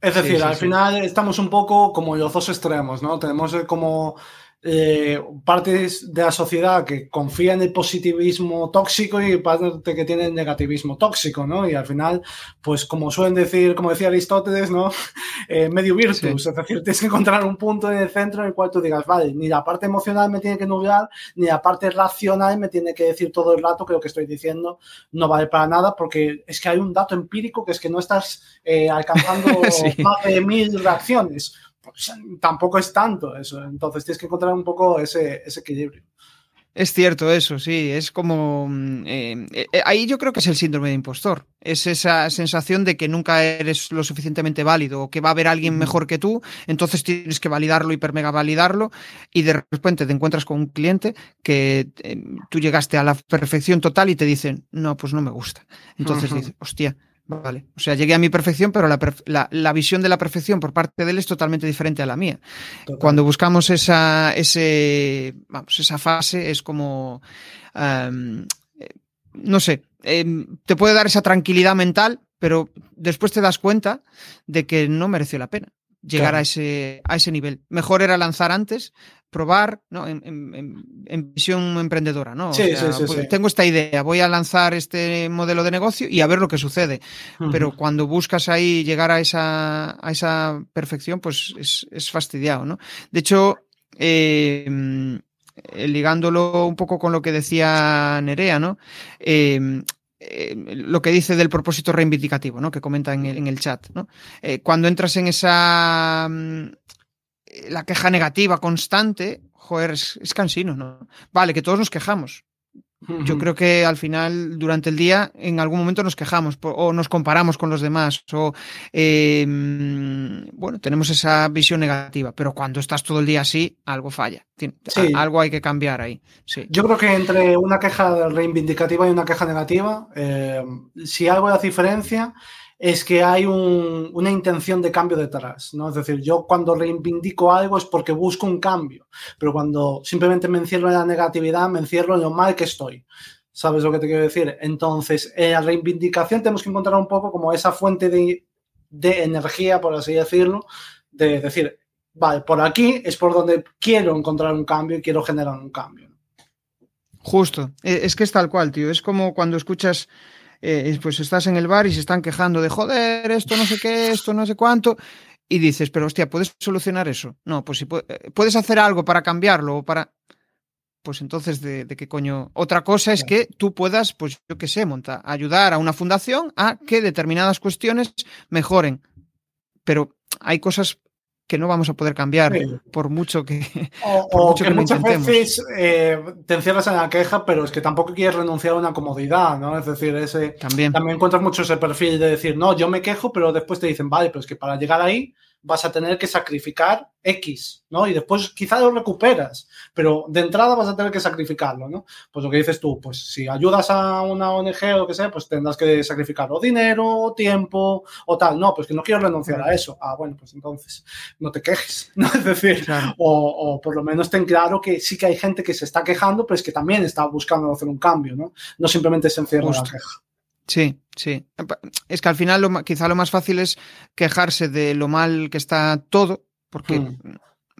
Es decir, sí, al sí, final estamos un poco como los dos extremos, ¿no? Tenemos como eh, partes de la sociedad que confía en el positivismo tóxico y parte que tiene el negativismo tóxico, ¿no? Y al final, pues como suelen decir, como decía Aristóteles, ¿no? Eh, medio virtus, sí. es decir, tienes que encontrar un punto en el centro en el cual tú digas, vale, ni la parte emocional me tiene que nublar, ni la parte racional me tiene que decir todo el rato que lo que estoy diciendo no vale para nada, porque es que hay un dato empírico que es que no estás eh, alcanzando sí. más de mil reacciones pues, tampoco es tanto eso. Entonces tienes que encontrar un poco ese, ese equilibrio. Es cierto eso, sí, es como... Eh, eh, ahí yo creo que es el síndrome de impostor, es esa sensación de que nunca eres lo suficientemente válido o que va a haber alguien mejor que tú, entonces tienes que validarlo, hiper mega validarlo y de repente te encuentras con un cliente que eh, tú llegaste a la perfección total y te dicen, no, pues no me gusta. Entonces uh -huh. dices, hostia, Vale. O sea, llegué a mi perfección, pero la, la, la, visión de la perfección por parte de él es totalmente diferente a la mía. Total. Cuando buscamos esa, ese, vamos, esa fase, es como, um, no sé, eh, te puede dar esa tranquilidad mental, pero después te das cuenta de que no mereció la pena llegar claro. a, ese, a ese nivel. Mejor era lanzar antes, probar, ¿no? En, en, en visión emprendedora, ¿no? Sí, o sea, sí, sí, pues, tengo esta idea, voy a lanzar este modelo de negocio y a ver lo que sucede. Uh -huh. Pero cuando buscas ahí llegar a esa, a esa perfección, pues es, es fastidiado, ¿no? De hecho, eh, eh, ligándolo un poco con lo que decía Nerea, ¿no? Eh, lo que dice del propósito reivindicativo, ¿no? Que comenta en el, en el chat, ¿no? cuando entras en esa mm, la queja negativa constante, joder, es, es cansino, ¿no? Vale, que todos nos quejamos, yo creo que al final, durante el día, en algún momento nos quejamos o nos comparamos con los demás o, eh, bueno, tenemos esa visión negativa, pero cuando estás todo el día así, algo falla. Sí. Algo hay que cambiar ahí. Sí. Yo creo que entre una queja reivindicativa y una queja negativa, eh, si algo da diferencia es que hay un, una intención de cambio detrás, ¿no? Es decir, yo cuando reivindico algo es porque busco un cambio, pero cuando simplemente me encierro en la negatividad, me encierro en lo mal que estoy. ¿Sabes lo que te quiero decir? Entonces, en la reivindicación tenemos que encontrar un poco como esa fuente de, de energía, por así decirlo, de decir, vale, por aquí es por donde quiero encontrar un cambio y quiero generar un cambio. Justo, e, es que es tal cual, tío. Es como cuando escuchas eh, pues estás en el bar y se están quejando de joder, esto no sé qué, esto no sé cuánto. Y dices, pero hostia, ¿puedes solucionar eso? No, pues si eh, puedes hacer algo para cambiarlo o para. Pues entonces, ¿de, qué coño? Otra cosa es que tú puedas, pues yo qué sé, montar, ayudar a una fundación a que determinadas cuestiones mejoren. Pero hay cosas que no vamos a poder cambiar por mucho que, o, que, muchas veces eh, te encierras en la queja pero es que tampoco quieres renunciar a una comodidad no es decir ese también. también encuentras mucho ese perfil de decir no yo me quejo pero después te dicen vale pero es que para llegar ahí vas a tener que sacrificar X, ¿no? Y después quizá lo recuperas, pero de entrada vas a tener que sacrificarlo, ¿no? Pues lo que dices tú, pues si ayudas a una ONG o lo que sea, pues tendrás que sacrificar o dinero, o tiempo, o tal. No, pues que no quiero renunciar a eso. Ah, bueno, pues entonces no te quejes, ¿no? Es decir, o, por lo menos ten claro que sí que hay gente que se está quejando, pero es que también está buscando hacer un cambio, ¿no? No simplemente se encierra la queja. Sí, sí. Es que al final lo, quizá lo más fácil es quejarse de lo mal que está todo, porque hmm.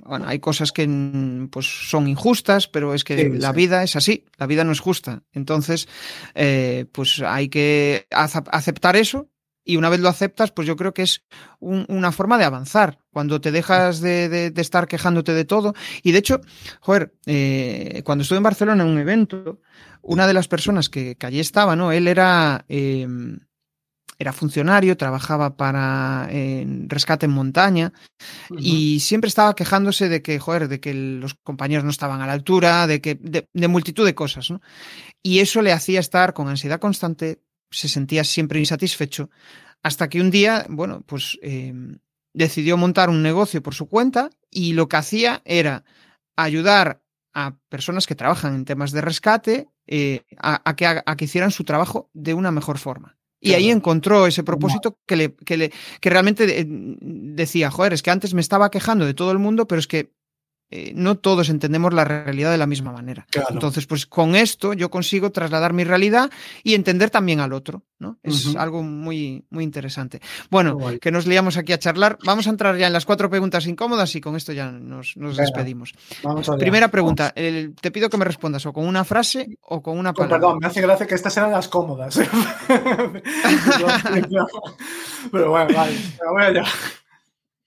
bueno, hay cosas que pues, son injustas, pero es que la vida es así, la vida no es justa. Entonces, eh, pues hay que aceptar eso y una vez lo aceptas, pues yo creo que es una forma de avanzar. Cuando te dejas de, estar quejándote de todo. Y de hecho, joder, eh, cuando estuve en Barcelona en un evento, una de las personas que, allí estaba, ¿no? Él era, em, era funcionario, trabajaba para rescate en montaña y siempre estaba quejándose de que, joder, de que los compañeros no estaban a la altura, de que, de, multitud de cosas, ¿no? Y eso le hacía estar con ansiedad constante, se sentía siempre insatisfecho, hasta que un día, bueno, pues em, decidió montar un negocio por su cuenta y lo que hacía era ayudar a personas que trabajan en temas de rescate eh, a, que, a, que, hicieran su trabajo de una mejor forma. Y ahí encontró ese propósito que, le, que, le, que realmente eh, decía, joder, es que antes me estaba quejando de todo el mundo, pero es que eh, no todos entendemos la realidad de la misma manera. Entonces, pues con esto yo consigo trasladar mi realidad y entender también al otro, ¿no? Es algo muy, muy interesante. Bueno, que nos liamos aquí a charlar. Vamos a entrar ya en las cuatro preguntas incómodas y con esto ya nos, despedimos. Primera pregunta, te pido que me respondas o con una frase o con una palabra. perdón, me hace gracia que estas sean las cómodas. Pero bueno, vale.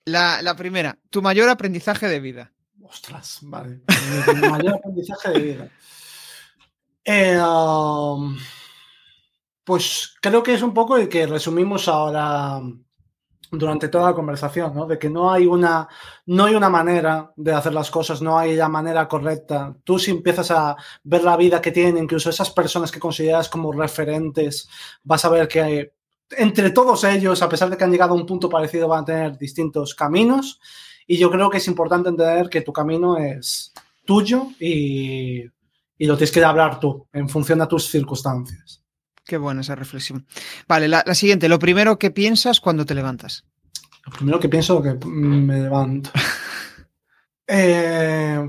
La, la primera, tu mayor aprendizaje de vida. Ostras, vale. Mayor aprendizaje de vida. Eh, um, pues creo que es un poco el que resumimos ahora durante toda la conversación, ¿no? De que no hay una, no hay una manera de hacer las cosas, no hay la manera correcta. Tú si empiezas a ver la vida que tienen, incluso esas personas que consideras como referentes, vas a ver que entre todos ellos, a pesar de que han llegado a un punto parecido, van a tener distintos caminos y yo creo que es importante entender que tu camino es tuyo y, lo tienes que hablar tú en función de tus circunstancias. Qué buena esa reflexión. Vale, la, siguiente, lo primero que piensas cuando te levantas. Lo primero que pienso que me levanto. Eh,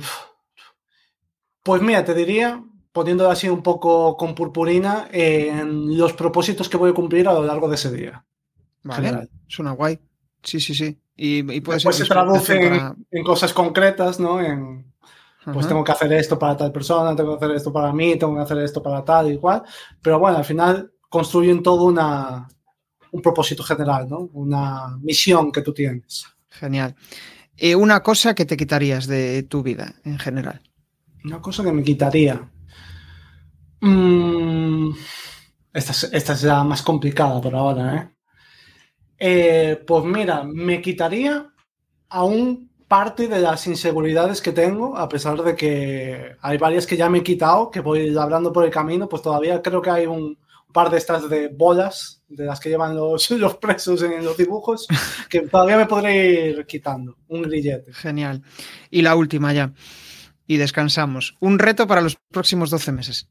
pues mira, te diría, poniéndolo así un poco con purpurina, en los propósitos que voy a cumplir a lo largo de ese día. Vale, suena guay. Sí, sí, sí. Y, puede Después se traduce en, cosas concretas, ¿no? En, pues tengo que hacer esto para tal persona, tengo que hacer esto para mí, tengo que hacer esto para tal y cual. Pero bueno, al final construyen todo una, un propósito general, ¿no? Una misión que tú tienes. Genial. Eh, una cosa que te quitarías de tu vida en general. Una cosa que me quitaría. Mm, esta, es, esta es la más complicada por ahora, ¿eh? ¿Eh? Pues mira, me quitaría aún parte de las inseguridades que tengo, a pesar de que hay varias que ya me he quitado, que voy hablando por el camino, pues todavía creo que hay un par de estas de bolas, de las que llevan los, los presos en los dibujos, que todavía me podré ir quitando. Un grillete. Genial. Y la última ya. Y descansamos. Un reto para los próximos 12 meses.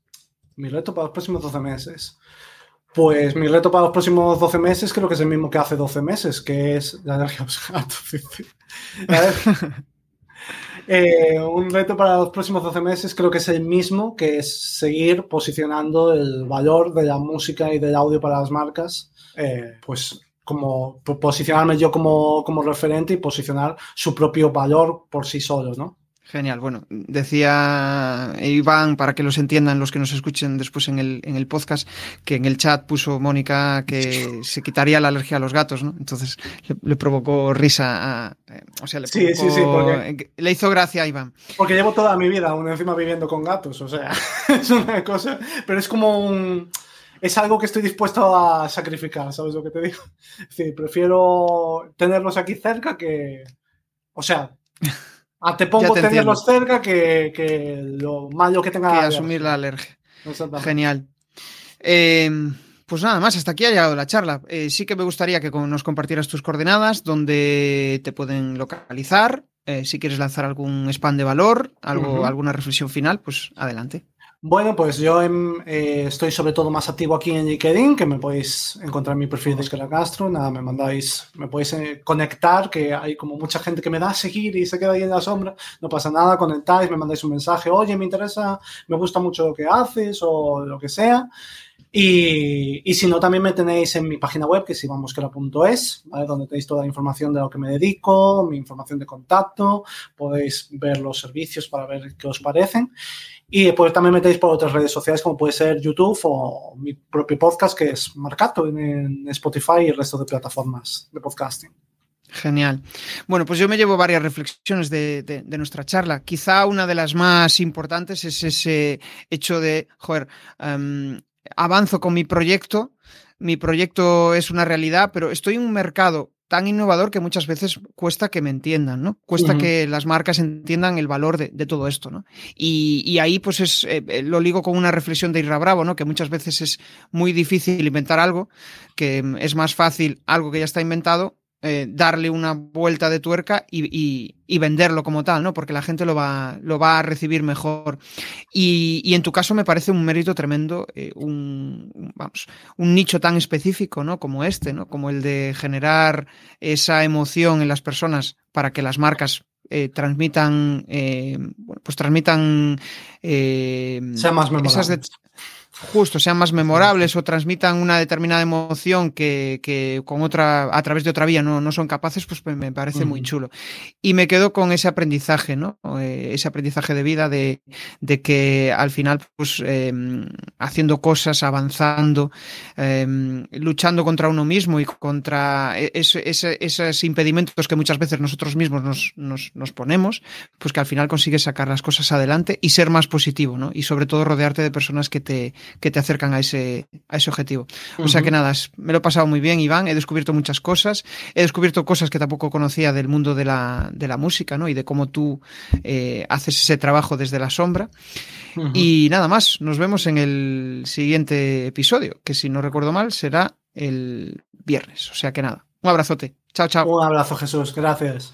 Mi reto para los próximos 12 meses. Pues mi reto para los próximos 12 meses creo que es el mismo que hace 12 meses, que es la alergia a los gatos. eh, un reto para los próximos 12 meses creo que es el mismo, que es seguir posicionando el valor de la música y del audio para las marcas, eh, pues como posicionarme yo como, como referente y posicionar su propio valor por sí solos, ¿no? Genial. Bueno, decía Iván, para que los entiendan los que nos escuchen después en el, en el podcast, que en el chat puso Mónica que se quitaría la alergia a los gatos, ¿no? Entonces le, provocó risa a, eh, o sea, le, sí, sí, sí, porque, le hizo gracia a Iván. Porque llevo toda mi vida aún encima viviendo con gatos, o sea, es una cosa, pero es como un es algo que estoy dispuesto a sacrificar, ¿sabes lo que te digo? Sí, prefiero tenerlos aquí cerca que. O sea, Ah, te pongo te tenerlos cerca que, que, lo malo que tenga. Que asumir la alergia. Genial. Em, pues nada más, hasta aquí ha llegado la charla. Eh, sí que me gustaría que nos compartieras tus coordenadas, donde te pueden localizar. Eh, si quieres lanzar algún spam de valor, algo, alguna reflexión final, pues adelante. Bueno, pues yo eh, estoy sobre todo más activo aquí en LinkedIn, que me podéis encontrar en mi perfil de Esquela Castro. Nada, me mandáis, me podéis eh, conectar, que hay como mucha gente que me da a seguir y se queda ahí en la sombra. No pasa nada, conectáis, me mandáis un mensaje, oye, me interesa, me gusta mucho lo que haces o lo que sea. Y, y, si no, también me tenéis en mi página web, que es ivamosquera.es, ¿vale? donde tenéis toda la información de lo que me dedico, mi información de contacto, podéis ver los servicios para ver qué os parecen. Y después también metéis por otras redes sociales como puede ser YouTube o mi propio podcast que es Marcato en Spotify y el resto de plataformas de podcasting. Genial. Bueno, pues yo me llevo varias reflexiones de, de, nuestra charla. Quizá una de las más importantes es ese hecho de, joder, um, avanzo con mi proyecto, mi proyecto es una realidad, pero estoy en un mercado tan innovador que muchas veces cuesta que me entiendan, ¿no? Cuesta que las marcas entiendan el valor de, todo esto, ¿no? Y, ahí, pues es, eh, eh, lo ligo con una reflexión de Irra Bravo, ¿no? Que muchas veces es muy difícil inventar algo, que es más fácil algo que ya está inventado eh, darle una vuelta de tuerca y, venderlo como tal, ¿no? Porque la gente lo va, lo va a recibir mejor. Y, en tu caso me parece un mérito tremendo, eh, un, vamos, un nicho tan específico, ¿no? Como este, ¿no? Como el de generar esa emoción en las personas para que las marcas eh, transmitan, pues transmitan sea más esas justo sean más memorables o transmitan una determinada emoción que, con otra, a través de otra vía no, no son capaces, pues me parece muy chulo. Y me quedo con ese aprendizaje, ¿no? Eh, ese aprendizaje de vida de, que al final, pues em, haciendo cosas, avanzando, em, luchando contra uno mismo y contra e, esos impedimentos que muchas veces nosotros mismos nos, nos, ponemos, pues que al final consigues sacar las cosas adelante y ser más positivo, ¿no? Y sobre todo rodearte de personas que te, que te acercan a ese, a ese objetivo. O sea que nada, me lo he pasado muy bien, Iván, he descubierto muchas cosas, he descubierto cosas que tampoco conocía del mundo de la, de la música, ¿no? Y de cómo tú eh, haces ese trabajo desde la sombra. Y nada más, nos vemos en el siguiente episodio, que si no recuerdo mal será el viernes. O sea que nada, un abrazote. Chao, chao. Un abrazo, Jesús. Gracias.